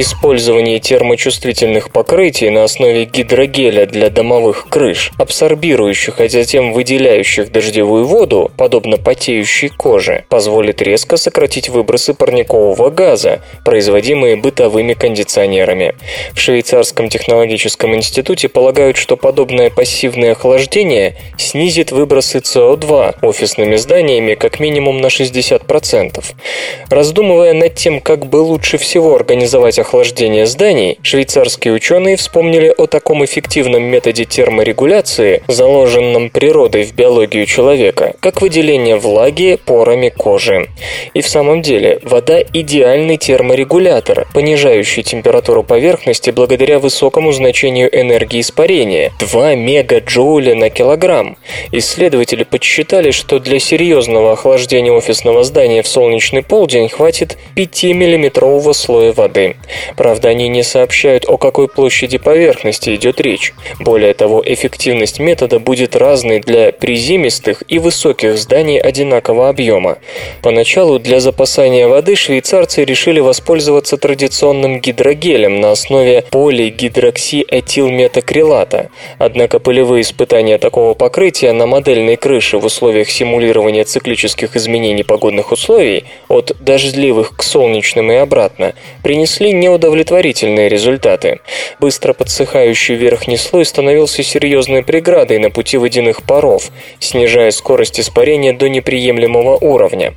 Использование термочувствительных покрытий на основе гидрогеля для домовых крыш, абсорбирующих, а затем выделяющих дождевую воду, подобно потеющей коже, позволит резко сократить выбросы парникового газа, производимые бытовыми кондиционерами. В Швейцарском технологическом институте полагают, что подобное пассивное охлаждение снизит выбросы СО2 офисными зданиями как минимум на 60%. Раздумывая над тем, как бы лучше всего организовать охлаждения зданий, швейцарские ученые вспомнили о таком эффективном методе терморегуляции, заложенном природой в биологию человека, как выделение влаги порами кожи. И в самом деле, вода – идеальный терморегулятор, понижающий температуру поверхности благодаря высокому значению энергии испарения – 2 мегаджоуля на килограмм. Исследователи подсчитали, что для серьезного охлаждения офисного здания в солнечный полдень хватит 5-миллиметрового слоя воды. Правда, они не сообщают, о какой площади поверхности идет речь. Более того, эффективность метода будет разной для приземистых и высоких зданий одинакового объема. Поначалу для запасания воды швейцарцы решили воспользоваться традиционным гидрогелем на основе полигидроксиэтилметакрилата. Однако полевые испытания такого покрытия на модельной крыше в условиях симулирования циклических изменений погодных условий от дождливых к солнечным и обратно принесли неудовлетворительные результаты. Быстро подсыхающий верхний слой становился серьезной преградой на пути водяных паров, снижая скорость испарения до неприемлемого уровня.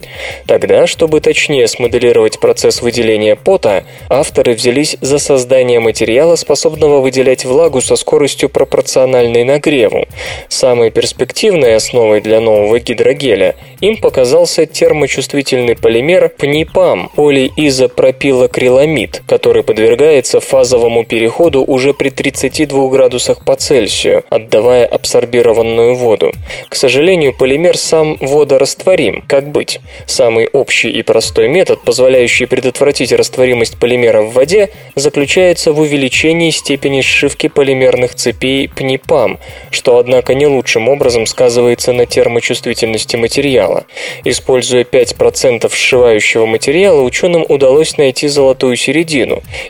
Тогда, чтобы точнее смоделировать процесс выделения пота, авторы взялись за создание материала, способного выделять влагу со скоростью пропорциональной нагреву. Самой перспективной основой для нового гидрогеля им показался термочувствительный полимер ПНИПАМ, полиизопропилокриламид, который подвергается фазовому переходу уже при 32 градусах по Цельсию, отдавая абсорбированную воду. К сожалению, полимер сам водорастворим. Как быть? Самый общий и простой метод, позволяющий предотвратить растворимость полимера в воде, заключается в увеличении степени сшивки полимерных цепей ПНИПАМ, что, однако, не лучшим образом сказывается на термочувствительности материала. Используя 5% сшивающего материала, ученым удалось найти золотую середину.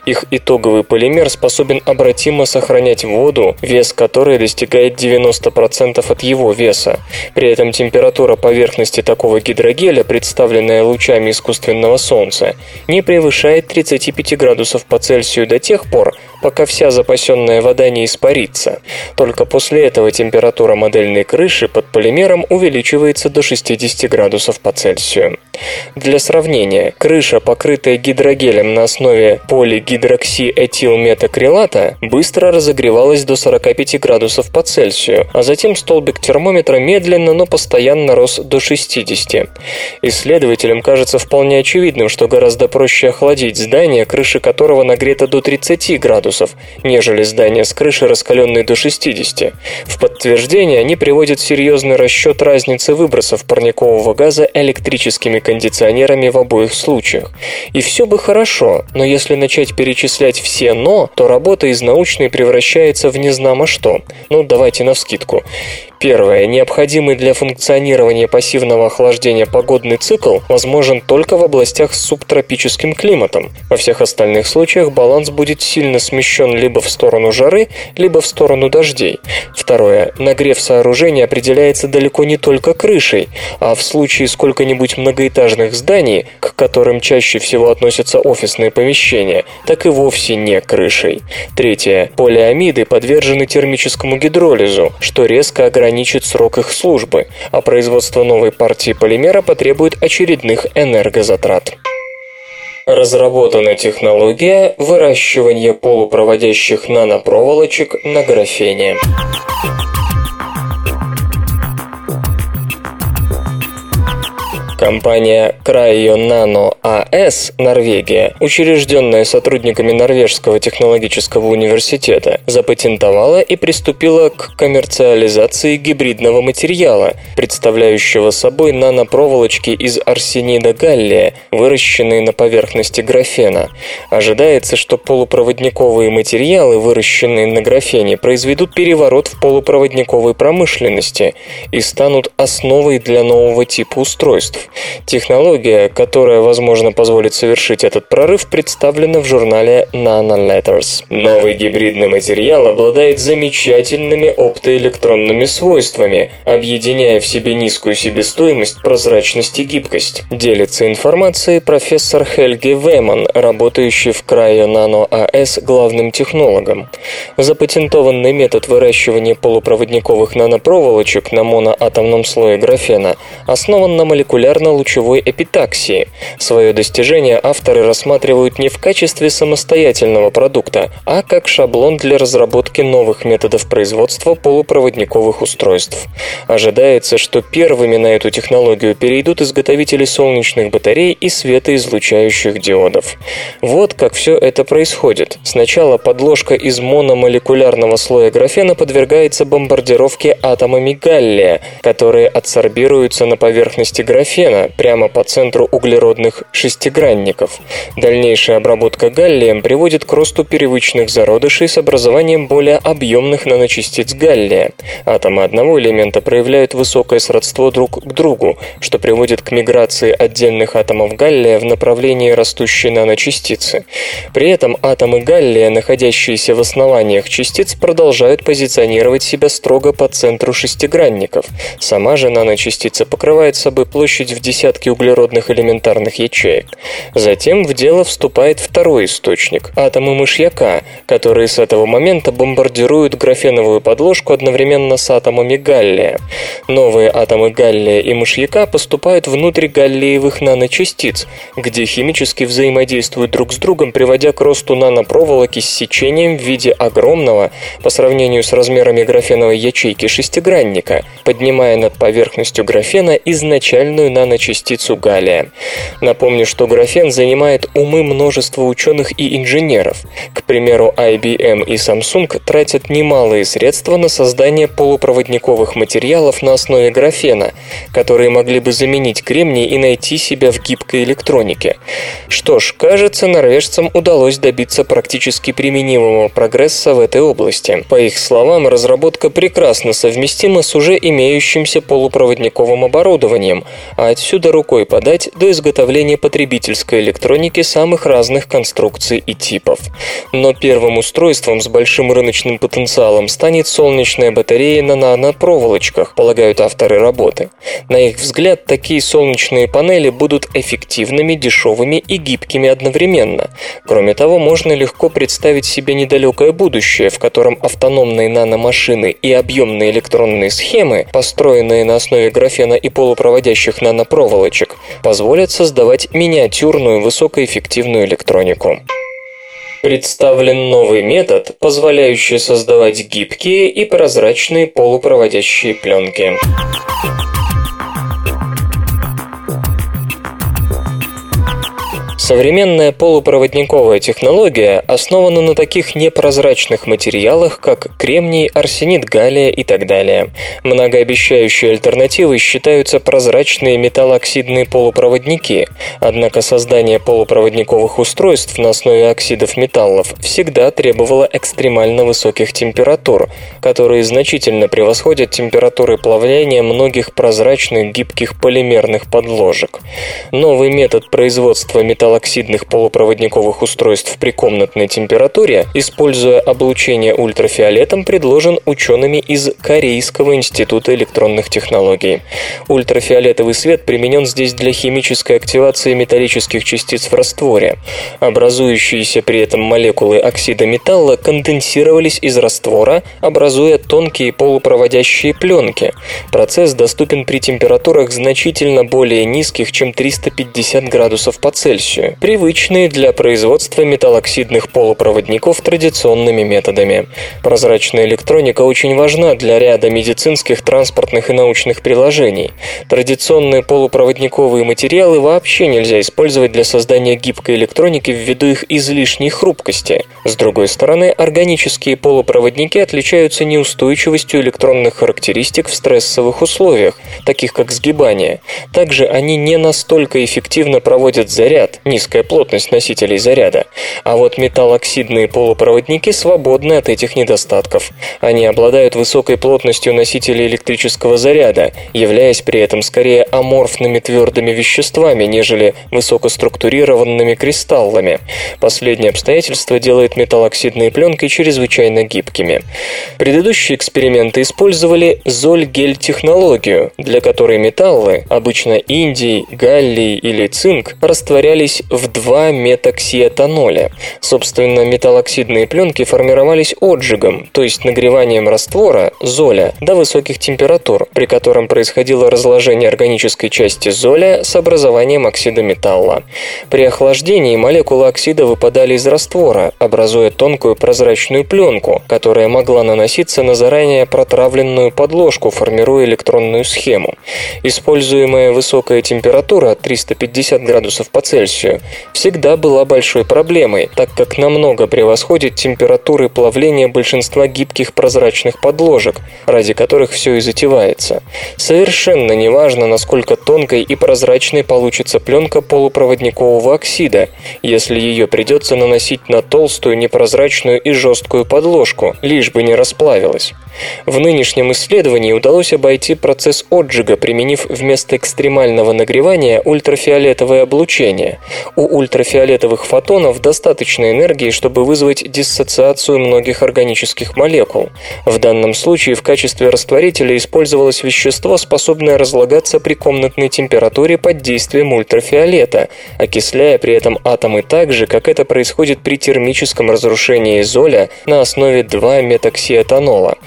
Их итоговый полимер способен обратимо сохранять воду, вес которой достигает 90% от его веса. При этом температура поверхности такого гидрогеля, представленная лучами искусственного солнца, не превышает 35 градусов по Цельсию до тех пор, пока вся запасенная вода не испарится. Только после этого температура модельной крыши под полимером увеличивается до 60 градусов по Цельсию. Для сравнения, крыша, покрытая гидрогелем на основе полигидроксиэтилметакрилата, быстро разогревалась до 45 градусов по Цельсию, а затем столбик термометра медленно, но постоянно рос до 60. Исследователям кажется вполне очевидным, что гораздо проще охладить здание, крыша которого нагрета до 30 градусов, нежели здание с крышей, раскаленной до 60. В подтверждение они приводят серьезный расчет разницы выбросов парникового газа электрическими кондиционерами в обоих случаях. И все бы хорошо, но если начать перечислять все «но», то работа из научной превращается в незнамо что. Ну, давайте навскидку. Первое. Необходимый для функционирования пассивного охлаждения погодный цикл возможен только в областях с субтропическим климатом. Во всех остальных случаях баланс будет сильно смещен либо в сторону жары, либо в сторону дождей. Второе. Нагрев сооружения определяется далеко не только крышей, а в случае сколько-нибудь многоэтажных зданий, к которым чаще всего относятся офисные помещения, так и вовсе не крышей. Третье. Полиамиды подвержены термическому гидролизу, что резко ограничивает ограничит срок их службы, а производство новой партии полимера потребует очередных энергозатрат. Разработана технология выращивания полупроводящих нанопроволочек на графене. Компания Cryo Nano AS Норвегия, учрежденная сотрудниками Норвежского технологического университета, запатентовала и приступила к коммерциализации гибридного материала, представляющего собой нанопроволочки из арсенида галлия, выращенные на поверхности графена. Ожидается, что полупроводниковые материалы, выращенные на графене, произведут переворот в полупроводниковой промышленности и станут основой для нового типа устройств. Технология, которая, возможно, позволит совершить этот прорыв, представлена в журнале Nanoletters. Новый гибридный материал обладает замечательными оптоэлектронными свойствами, объединяя в себе низкую себестоимость, прозрачность и гибкость. Делится информацией профессор Хельги Веман, работающий в Cryo Nano AS главным технологом. Запатентованный метод выращивания полупроводниковых нанопроволочек на моноатомном слое графена основан на молекулярном лучевой эпитаксии. Свое достижение авторы рассматривают не в качестве самостоятельного продукта, а как шаблон для разработки новых методов производства полупроводниковых устройств. Ожидается, что первыми на эту технологию перейдут изготовители солнечных батарей и светоизлучающих диодов. Вот как все это происходит. Сначала подложка из мономолекулярного слоя графена подвергается бомбардировке атомами галлия, которые адсорбируются на поверхности графена, графена прямо по центру углеродных шестигранников. Дальнейшая обработка галлием приводит к росту первичных зародышей с образованием более объемных наночастиц галлия. Атомы одного элемента проявляют высокое сродство друг к другу, что приводит к миграции отдельных атомов галлия в направлении растущей наночастицы. При этом атомы галлия, находящиеся в основаниях частиц, продолжают позиционировать себя строго по центру шестигранников. Сама же наночастица покрывает собой площадь в десятки углеродных элементарных ячеек. Затем в дело вступает второй источник – атомы мышьяка, которые с этого момента бомбардируют графеновую подложку одновременно с атомами галлия. Новые атомы галлия и мышьяка поступают внутрь галлиевых наночастиц, где химически взаимодействуют друг с другом, приводя к росту нанопроволоки с сечением в виде огромного, по сравнению с размерами графеновой ячейки шестигранника, поднимая над поверхностью графена изначальную наночастицу галлия. Напомню, что графен занимает умы множества ученых и инженеров. К примеру, IBM и Samsung тратят немалые средства на создание полупроводниковых материалов на основе графена, которые могли бы заменить кремний и найти себя в гибкой электронике. Что ж, кажется, норвежцам удалось добиться практически применимого прогресса в этой области. По их словам, разработка прекрасно совместима с уже имеющимся полупроводниковым оборудованием, а отсюда рукой подать до изготовления потребительской электроники самых разных конструкций и типов. Но первым устройством с большим рыночным потенциалом станет солнечная батарея на нанопроволочках, полагают авторы работы. На их взгляд, такие солнечные панели будут эффективными, дешевыми и гибкими одновременно. Кроме того, можно легко представить себе недалекое будущее, в котором автономные наномашины и объемные электронные схемы, построенные на основе графена и полупроводящих нанопроволочек, позволят создавать миниатюрную высокоэффективную электронику. Представлен новый метод, позволяющий создавать гибкие и прозрачные полупроводящие пленки. Современная полупроводниковая технология основана на таких непрозрачных материалах, как кремний, арсенит галлия и так далее. Многообещающей альтернативой считаются прозрачные металлооксидные полупроводники, однако создание полупроводниковых устройств на основе оксидов металлов всегда требовало экстремально высоких температур, которые значительно превосходят температуры плавления многих прозрачных гибких полимерных подложек. Новый метод производства металлооксидных оксидных полупроводниковых устройств при комнатной температуре, используя облучение ультрафиолетом, предложен учеными из Корейского института электронных технологий. Ультрафиолетовый свет применен здесь для химической активации металлических частиц в растворе. Образующиеся при этом молекулы оксида металла конденсировались из раствора, образуя тонкие полупроводящие пленки. Процесс доступен при температурах значительно более низких, чем 350 градусов по Цельсию вещи, привычные для производства металлоксидных полупроводников традиционными методами. Прозрачная электроника очень важна для ряда медицинских, транспортных и научных приложений. Традиционные полупроводниковые материалы вообще нельзя использовать для создания гибкой электроники ввиду их излишней хрупкости. С другой стороны, органические полупроводники отличаются неустойчивостью электронных характеристик в стрессовых условиях, таких как сгибание. Также они не настолько эффективно проводят заряд, низкая плотность носителей заряда, а вот металлоксидные полупроводники свободны от этих недостатков. Они обладают высокой плотностью носителей электрического заряда, являясь при этом скорее аморфными твердыми веществами, нежели высокоструктурированными кристаллами. Последнее обстоятельство делает металлоксидные пленки чрезвычайно гибкими. Предыдущие эксперименты использовали золь-гель-технологию, для которой металлы, обычно индий, галлий или цинк, растворялись в 2 метоксиэтаноля. Собственно, металлоксидные пленки формировались отжигом, то есть нагреванием раствора, золя, до высоких температур, при котором происходило разложение органической части золя с образованием оксида металла. При охлаждении молекулы оксида выпадали из раствора, образуя тонкую прозрачную пленку, которая могла наноситься на заранее протравленную подложку, формируя электронную схему. Используемая высокая температура 350 градусов по Цельсию всегда была большой проблемой, так как намного превосходит температуры плавления большинства гибких прозрачных подложек, ради которых все и затевается. Совершенно неважно, насколько тонкой и прозрачной получится пленка полупроводникового оксида, если ее придется наносить на толстую, непрозрачную и жесткую подложку, лишь бы не расплавилась. В нынешнем исследовании удалось обойти процесс отжига, применив вместо экстремального нагревания ультрафиолетовое облучение. У ультрафиолетовых фотонов достаточно энергии, чтобы вызвать диссоциацию многих органических молекул. В данном случае в качестве растворителя использовалось вещество, способное разлагаться при комнатной температуре под действием ультрафиолета, окисляя при этом атомы так же, как это происходит при термическом разрушении золя на основе 2-метоксиэтанола.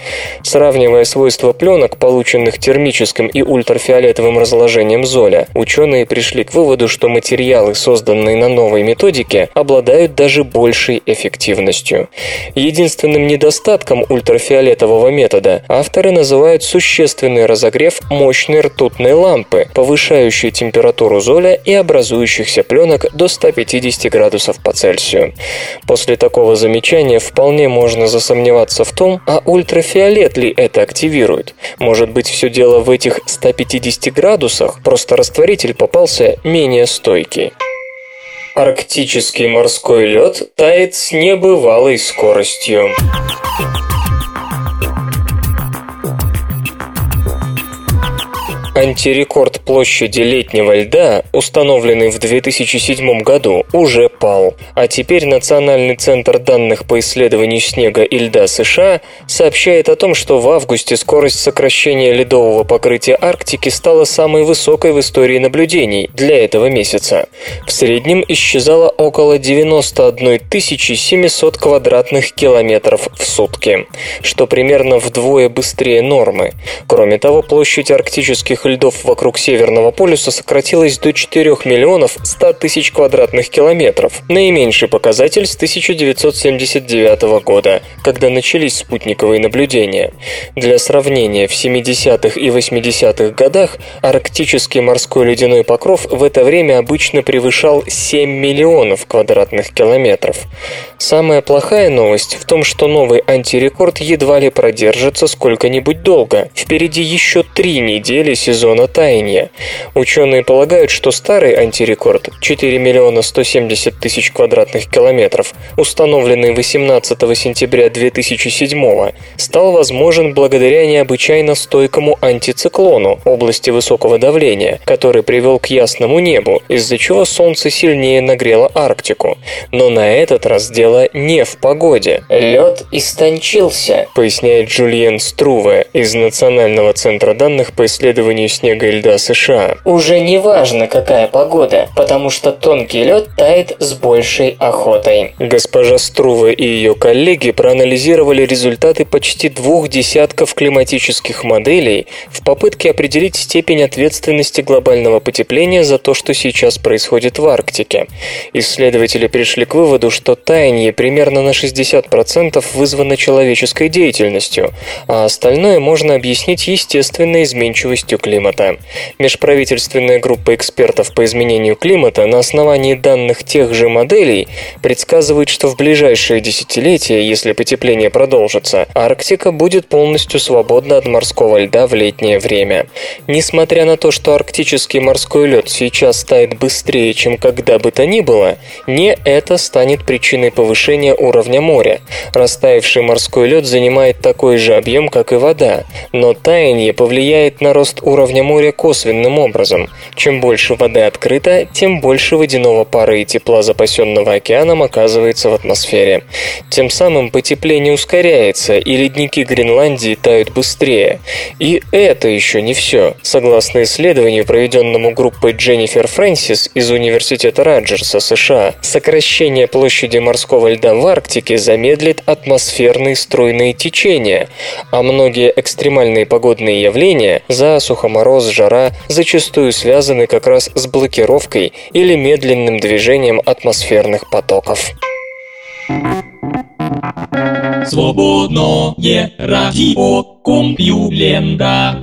Сравнивая свойства пленок, полученных термическим и ультрафиолетовым разложением золя, ученые пришли к выводу, что материалы, созданные на новой методике, обладают даже большей эффективностью. Единственным недостатком ультрафиолетового метода авторы называют существенный разогрев мощной ртутной лампы, повышающей температуру золя и образующихся пленок до 150 градусов по Цельсию. После такого замечания вполне можно засомневаться в том, а ультрафиолет ли это активирует. Может быть, все дело в этих 150 градусах, просто растворитель попался менее стойкий. Арктический морской лед тает с небывалой скоростью. Антирекорд площади летнего льда, установленный в 2007 году, уже пал, а теперь Национальный центр данных по исследованию снега и льда США сообщает о том, что в августе скорость сокращения ледового покрытия Арктики стала самой высокой в истории наблюдений для этого месяца. В среднем исчезало около 91 700 квадратных километров в сутки, что примерно вдвое быстрее нормы. Кроме того, площадь арктических льдов вокруг Северного полюса сократилась до 4 миллионов 100 тысяч квадратных километров, наименьший показатель с 1979 года, когда начались спутниковые наблюдения. Для сравнения, в 70-х и 80-х годах арктический морской ледяной покров в это время обычно превышал 7 миллионов квадратных километров. Самая плохая новость в том, что новый антирекорд едва ли продержится сколько-нибудь долго. Впереди еще три недели сезона таяния. Ученые полагают, что старый антирекорд 4 миллиона 170 тысяч квадратных километров, установленный 18 сентября 2007 стал возможен благодаря необычайно стойкому антициклону области высокого давления, который привел к ясному небу, из-за чего Солнце сильнее нагрело Арктику. Но на этот раз дело не в погоде. Лед истончился, поясняет Джульен Струве из Национального центра данных по исследованию снега и льда США. Уже не важно, какая погода, потому что тонкий лед тает с большей охотой. Госпожа Струве и ее коллеги проанализировали результаты почти двух десятков климатических моделей в попытке определить степень ответственности глобального потепления за то, что сейчас происходит в Арктике. Исследователи пришли к выводу, что таяние примерно на 60% вызвано человеческой деятельностью, а остальное можно объяснить естественной изменчивостью климата. Межправительственная группа экспертов по изменению климата на основании данных тех же моделей предсказывает, что в ближайшие десятилетия, если потепление продолжится, Арктика будет полностью свободна от морского льда в летнее время. Несмотря на то, что арктический морской лед сейчас тает быстрее, чем когда бы то ни было, не это станет причиной повышения уровня моря. Растаявший морской лед занимает такой же объем, как и вода, но таяние повлияет на рост уровня моря косвенным образом. Чем больше воды открыто, тем больше водяного пара и тепла, запасенного океаном, оказывается в атмосфере. Тем самым потепление ускоряется, и ледники Гренландии тают быстрее. И это еще не все. Согласно исследованию, проведенному группой Дженнифер Фрэнсис из Университета Раджерса, США, сокращение площади морского льда в Арктике замедлит атмосферные струйные течения, а многие экстремальные погодные явления – засуха, мороз, жара – зачастую связаны как раз с блокировкой или медленным движением атмосферных потоков. Свободное радио Компьюлента.